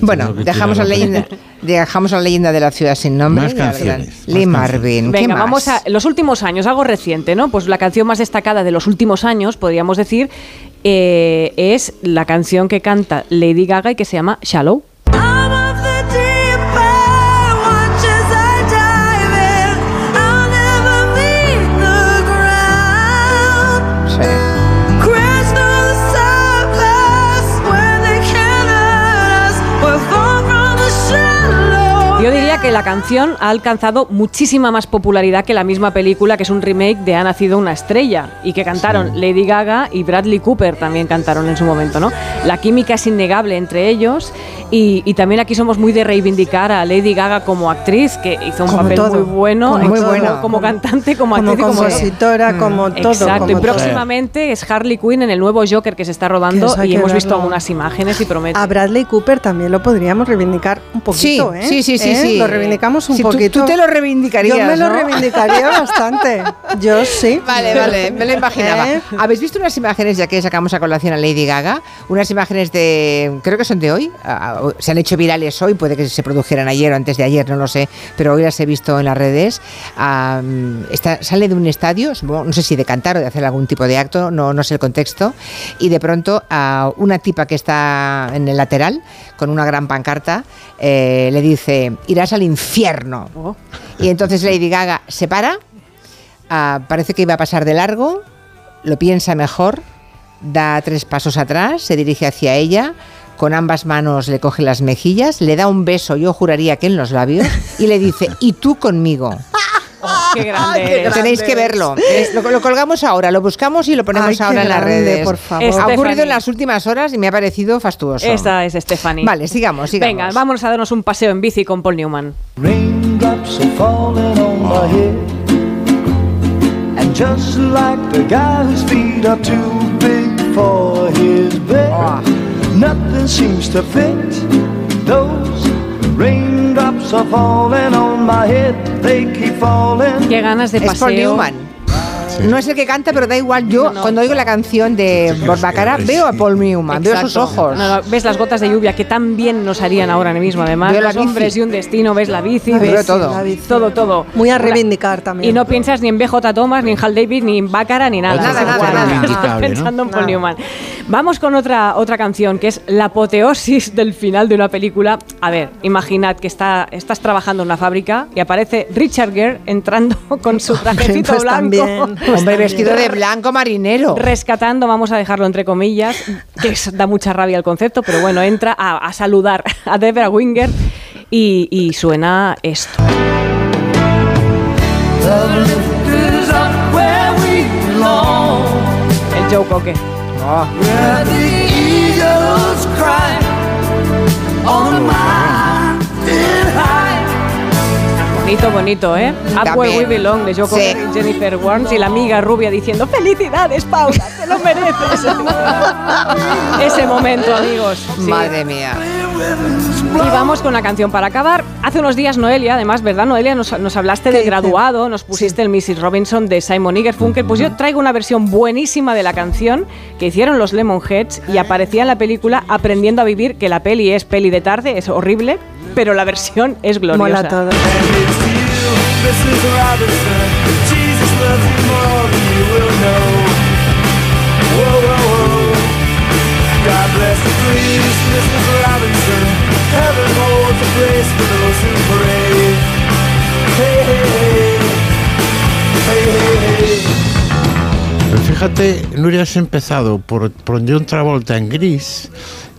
Bueno, Tengo que dejamos la leyenda, dejamos la leyenda de la ciudad sin nombre. Más canciones, más Lee Marvin. ¿qué Venga, más? vamos a los últimos años, algo reciente, ¿no? Pues la canción más destacada de los últimos años, podríamos decir, eh, es la canción que canta Lady Gaga y que se llama Shallow. Que la canción ha alcanzado muchísima más popularidad que la misma película, que es un remake de Ha nacido una estrella, y que cantaron Lady Gaga y Bradley Cooper también cantaron en su momento, ¿no? La química es innegable entre ellos, y, y también aquí somos muy de reivindicar a Lady Gaga como actriz, que hizo un Como papel todo, muy bueno, como como, todo. como, como cantante, como, Como actriz como compositora, Mm. como todo, Exacto, como y todo. próximamente es Harley Quinn en el nuevo Joker que se está rodando, y hemos visto algunas imágenes y promete. A Bradley Cooper también lo podríamos reivindicar un poquito, Sí, ¿eh? sí, sí, sí, ¿Eh? sí. Lo reivindicamos un Sí, tú- poquito. tú te lo reivindicarías, Yo me lo ¿no? reivindicaría bastante. Yo sí. Vale, vale, me lo imaginaba. ¿Eh? ¿Habéis visto unas imágenes, ya que sacamos a colación a Lady Gaga? Unas imágenes de, creo que son de hoy, se han hecho virales hoy, puede que se produjeran ayer o antes de ayer, no lo sé, pero hoy las he visto en las redes. Ah, está- sale de un estadio, no sé si de cantar o de hacer algún tipo de acto, no, no sé el contexto, y de pronto a una tipa que está en el lateral, con una gran pancarta, eh, le dice, irás al infierno. Y entonces Lady Gaga se para, ah, parece que iba a pasar de largo, lo piensa mejor, da tres pasos atrás, se dirige hacia ella, con ambas manos le coge las mejillas, le da un beso, yo juraría que en los labios, y le dice, y tú conmigo. Qué grande. eres. Tenéis que verlo. Eh, Lo, lo colgamos ahora, lo buscamos y lo ponemos Ay, qué ahora en las grande, redes. por favor. Ha Stephanie. ocurrido en las últimas horas y me ha parecido fastuoso. Esta es Stephanie. Vale, sigamos, sigamos. Venga, vámonos a darnos un paseo en bici con Paul Newman. Raindrops are falling on my head. And just like the guy whose feet are too big for his bed, nothing seems to fit. Those raindrops are falling on my head. They keep falling. Qué ganas de Es Paul paseo. Newman. No es el que canta, pero da igual. Yo, cuando oigo la canción de Borbacara, veo a Paul Newman, veo sus Exacto. ojos. No, no, ves las gotas de lluvia que tan bien nos harían ahora mismo. Además, Veo los bici. hombres y un destino, ves la bici, Veo ves todo. La bici. todo, todo. Muy a reivindicar también. Y no piensas ni en BJ Thomas, ni en Hal David, ni en Bácara, ni nada. Nada, Estás nada, nada. Reivindicable, ¿no? pensando en Paul Nada. Newman. Vamos con otra, otra canción que es la apoteosis del final de una película. A ver, imaginad que está, estás trabajando en una fábrica y aparece Richard Gere entrando con su trajecito Pues blanco. también, pues Hombre, también. vestido de blanco marinero. rescatando, vamos a dejarlo entre comillas, que es- da mucha rabia el concepto, pero bueno, entra a, a saludar a Debra Winger y, y suena esto. El Joe Where the eagles cry on the mountain. Bonito, bonito, ¿eh? Up Where We. Belong de Sí. y Jennifer Warnes y la amiga rubia diciendo ¡Felicidades, Paula! ¡Te lo mereces! Ese momento, amigos. Sí. Madre mía. Y vamos con la canción para acabar. Hace unos días, Noelia, además, ¿verdad, Noelia? Nos, nos hablaste del graduado, nos pusiste el Mrs. Robinson de Simon Funkel. Pues yo traigo una versión buenísima de la canción que hicieron los Lemonheads y aparecía en la película Aprendiendo a Vivir, que la peli es peli de tarde, es horrible, pero la versión es gloriosa. Mola todo. Fíjate, Nuria, has empezado por, por John Travolta en gris.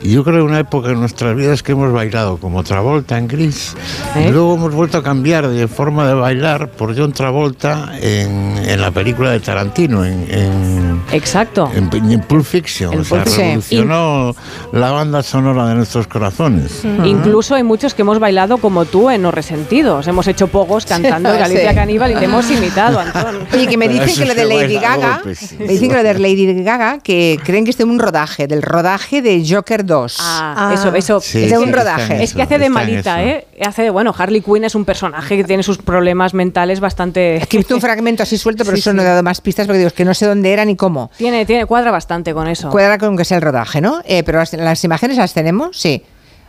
Y yo creo que una época en nuestras vidas que hemos bailado como Travolta en gris. ¿Eh? Y luego hemos vuelto a cambiar de forma de bailar por John Travolta en, en la película de Tarantino, en, en, Exacto. en, en Pulp Fiction. En o sea, Pulp revolucionó la banda sonora de nuestros corazones. Incluso hay muchos que hemos bailado como tú en Los Resentidos. Hemos hecho pogos cantando Sí. Galicia Caníbal y te hemos imitado, Antón. Oye, que me dicen que lo de Lady Gaga, golpes. me dicen que lo de Lady Gaga, que creen que es de un rodaje, del rodaje de Joker 2. Ah, eso, eso. Sí, Es de un rodaje. Es eso, que hace de malita, eso. ¿eh? Hace de, bueno, Harley Quinn es un personaje que tiene sus problemas mentales bastante... Es que he visto un fragmento así suelto, pero Sí, eso sí. no he dado más pistas porque digo, es que no sé dónde era ni cómo. Tiene, tiene, cuadra bastante con eso. Cuadra con que sea el rodaje, ¿no? Eh, pero las, las imágenes las tenemos, sí.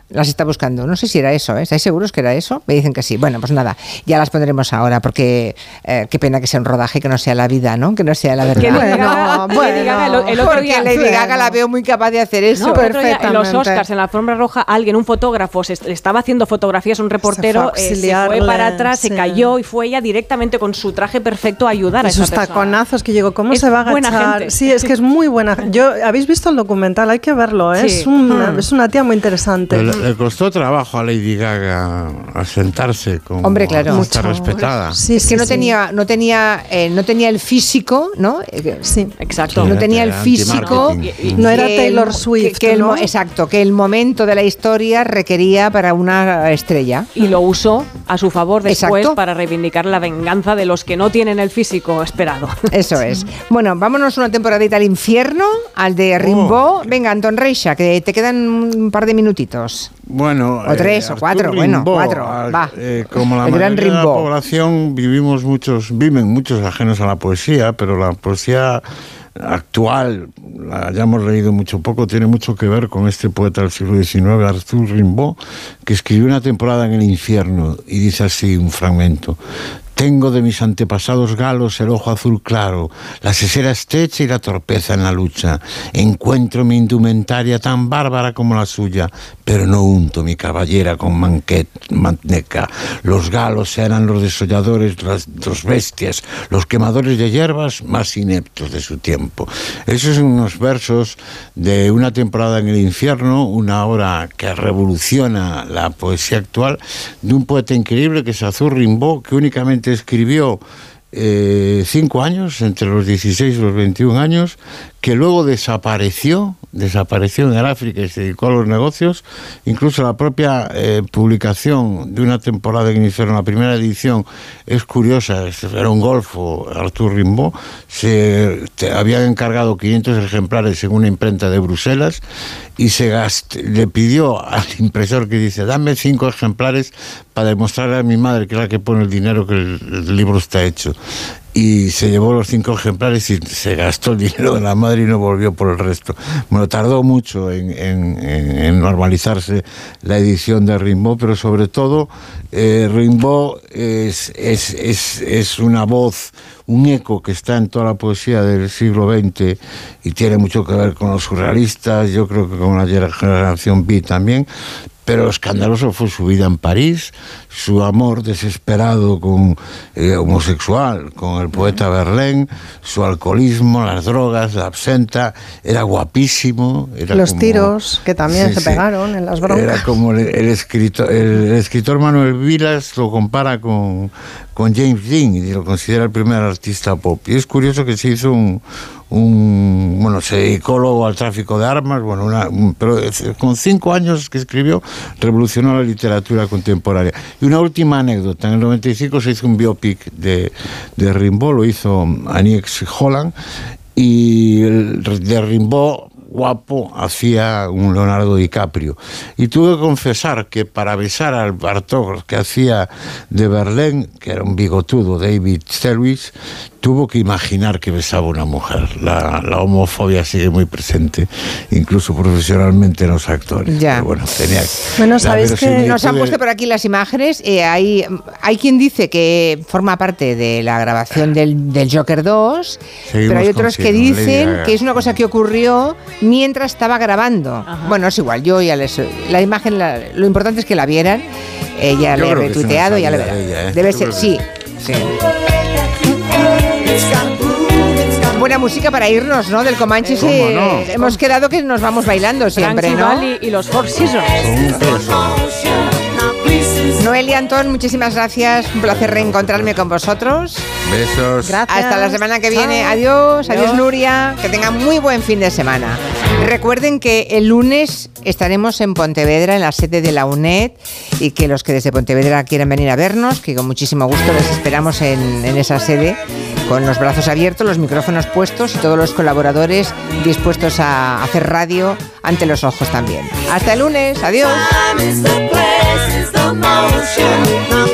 Las está buscando. No sé si era eso, ¿eh? ¿Estáis seguros que era eso? Me dicen que sí. Bueno, pues nada, ya las pondremos ahora porque eh, qué pena que sea un rodaje, que no sea la vida, ¿no? Que no sea la verdad. Que Lady Bueno, Gaga- bueno. Lady Gaga el, el otro porque día... Lady bueno. Gaga la veo muy capaz de hacer eso. No, en los. Oscars, en la alfombra roja, alguien, un fotógrafo, se le estaba haciendo fotografías, un reportero, fue a eh, se fue para atrás, sí. se cayó y fue ella directamente con su traje perfecto a ayudar a esa Esos persona. taconazos que llegó, ¿cómo Es se va a buena agachar? gente. Sí, es que es muy buena. Yo, ¿Habéis visto el documental? Hay que verlo, ¿eh? Sí. es, una, Hmm. es una tía muy interesante. Pero le, costó trabajo a Lady Gaga asentarse como Hombre, claro. Mucho. respetada. Sí, es que sí, no sí. tenía, no tenía, eh, no tenía el físico, ¿no? Sí. Exacto. no tenía el físico. No era Taylor Swift, que el. Exacto, que el momento de la historia requería para una estrella. y lo usó a su favor después Exacto. para reivindicar la venganza de los que no tienen el físico esperado. Eso es. Bueno, vámonos una temporadita al infierno, al de Rimbaud. Venga, Anton Reixa, que te quedan un par de minutitos. Dos. Bueno, O tres, o Artur cuatro, bueno, cuatro, al- va. eh, como la El gran de la población vivimos muchos, viven muchos ajenos a la poesía, pero la poesía actual, la hayamos leído mucho poco, tiene mucho que ver con este poeta del siglo XIX, Arthur Rimbaud, que escribió una temporada en el infierno y dice así un fragmento. Tengo de mis antepasados galos el ojo azul claro, la sesera estrecha y la torpeza en la lucha. Encuentro mi indumentaria tan bárbara como la suya, pero no unto mi caballera con manquet, manteca. Los galos eran los desolladores, las, los bestias, los quemadores de hierbas más ineptos de su tiempo. Esos son unos versos de una temporada en el infierno, una obra que revoluciona la poesía actual, de un poeta increíble que es Azur Rimbaud, que únicamente escribió eh, cinco años, entre los 16 y los 21 años, que luego desapareció, desapareció en el África y se dedicó a los negocios. Incluso la propia eh, publicación de una temporada el infierno, la primera edición, es curiosa, era un golfo, Arthur Rimbaud, se te- había encargado 500 ejemplares en una imprenta de Bruselas y se gast- le pidió al impresor que dice, dame cinco ejemplares para demostrarle a mi madre que es la que pone el dinero que el, el libro está hecho. Y se llevó los cinco ejemplares y se gastó el dinero de la madre y no volvió por el resto. Bueno, tardó mucho en, normalizarse la edición de Rimbaud, pero sobre todo eh, Rimbaud es, es, es, es una voz, un eco que está en toda la poesía del siglo XX y tiene mucho que ver con los surrealistas, yo creo que con la generación B también, pero lo escandaloso fue su vida en París, su amor desesperado con eh, homosexual, con el poeta Verlaine, su alcoholismo, las drogas, la absenta, era guapísimo. Era Los como- tiros que también Sí, se sí. pegaron en las broncas. Era como el, el escritor, el, escritor Manuel Vilas lo compara con, con James Dean y lo considera el primer artista pop. Y es curioso que se hizo un, un bueno, se dedicó luego al tráfico de armas, bueno, una- un- pero con cinco años que escribió revolucionó la literatura contemporánea. Y una última anécdota, en el 95 se hizo un biopic de, de Rimbaud, lo hizo Anix Holland, y de Rimbaud guapo hacía un Leonardo DiCaprio. Y tuve que confesar que para besar al Bartók que hacía de Berlín, que era un bigotudo, David Selwich, tuvo que imaginar que besaba a una mujer. La, la homofobia sigue muy presente, incluso profesionalmente en los actores. Ya. Pero bueno, tenía Bueno, ¿sabéis que Nos han puesto por aquí las imágenes. eh, hay, hay quien dice que forma parte de la grabación del, del Joker 2, Seguimos pero hay otros que dicen que es una cosa que ocurrió mientras estaba grabando. Bueno, es igual, yo ya les. La imagen, la- lo importante es que la vieran. Eh, ya le he retuiteado, ya le verán. ¿eh? Debe Yo ser, sí. sí. Buena música para irnos, ¿no? Del Comanche ¿Cómo sí, no? hemos quedado que nos vamos bailando siempre, Frankie ¿no? Y los Four Seasons. Noel y Antón, muchísimas gracias. Un placer reencontrarme con vosotros. Besos. Hasta la semana que viene. Adiós, Adiós. Nuria. Que tengan muy buen fin de semana. Recuerden que el lunes estaremos en Pontevedra, en la sede de la UNED, y que los que desde Pontevedra quieran venir a vernos, que con muchísimo gusto les esperamos en, en esa sede, con los brazos abiertos, los micrófonos puestos y todos los colaboradores dispuestos a hacer radio ante los ojos también. Hasta el lunes. Adiós. emotion.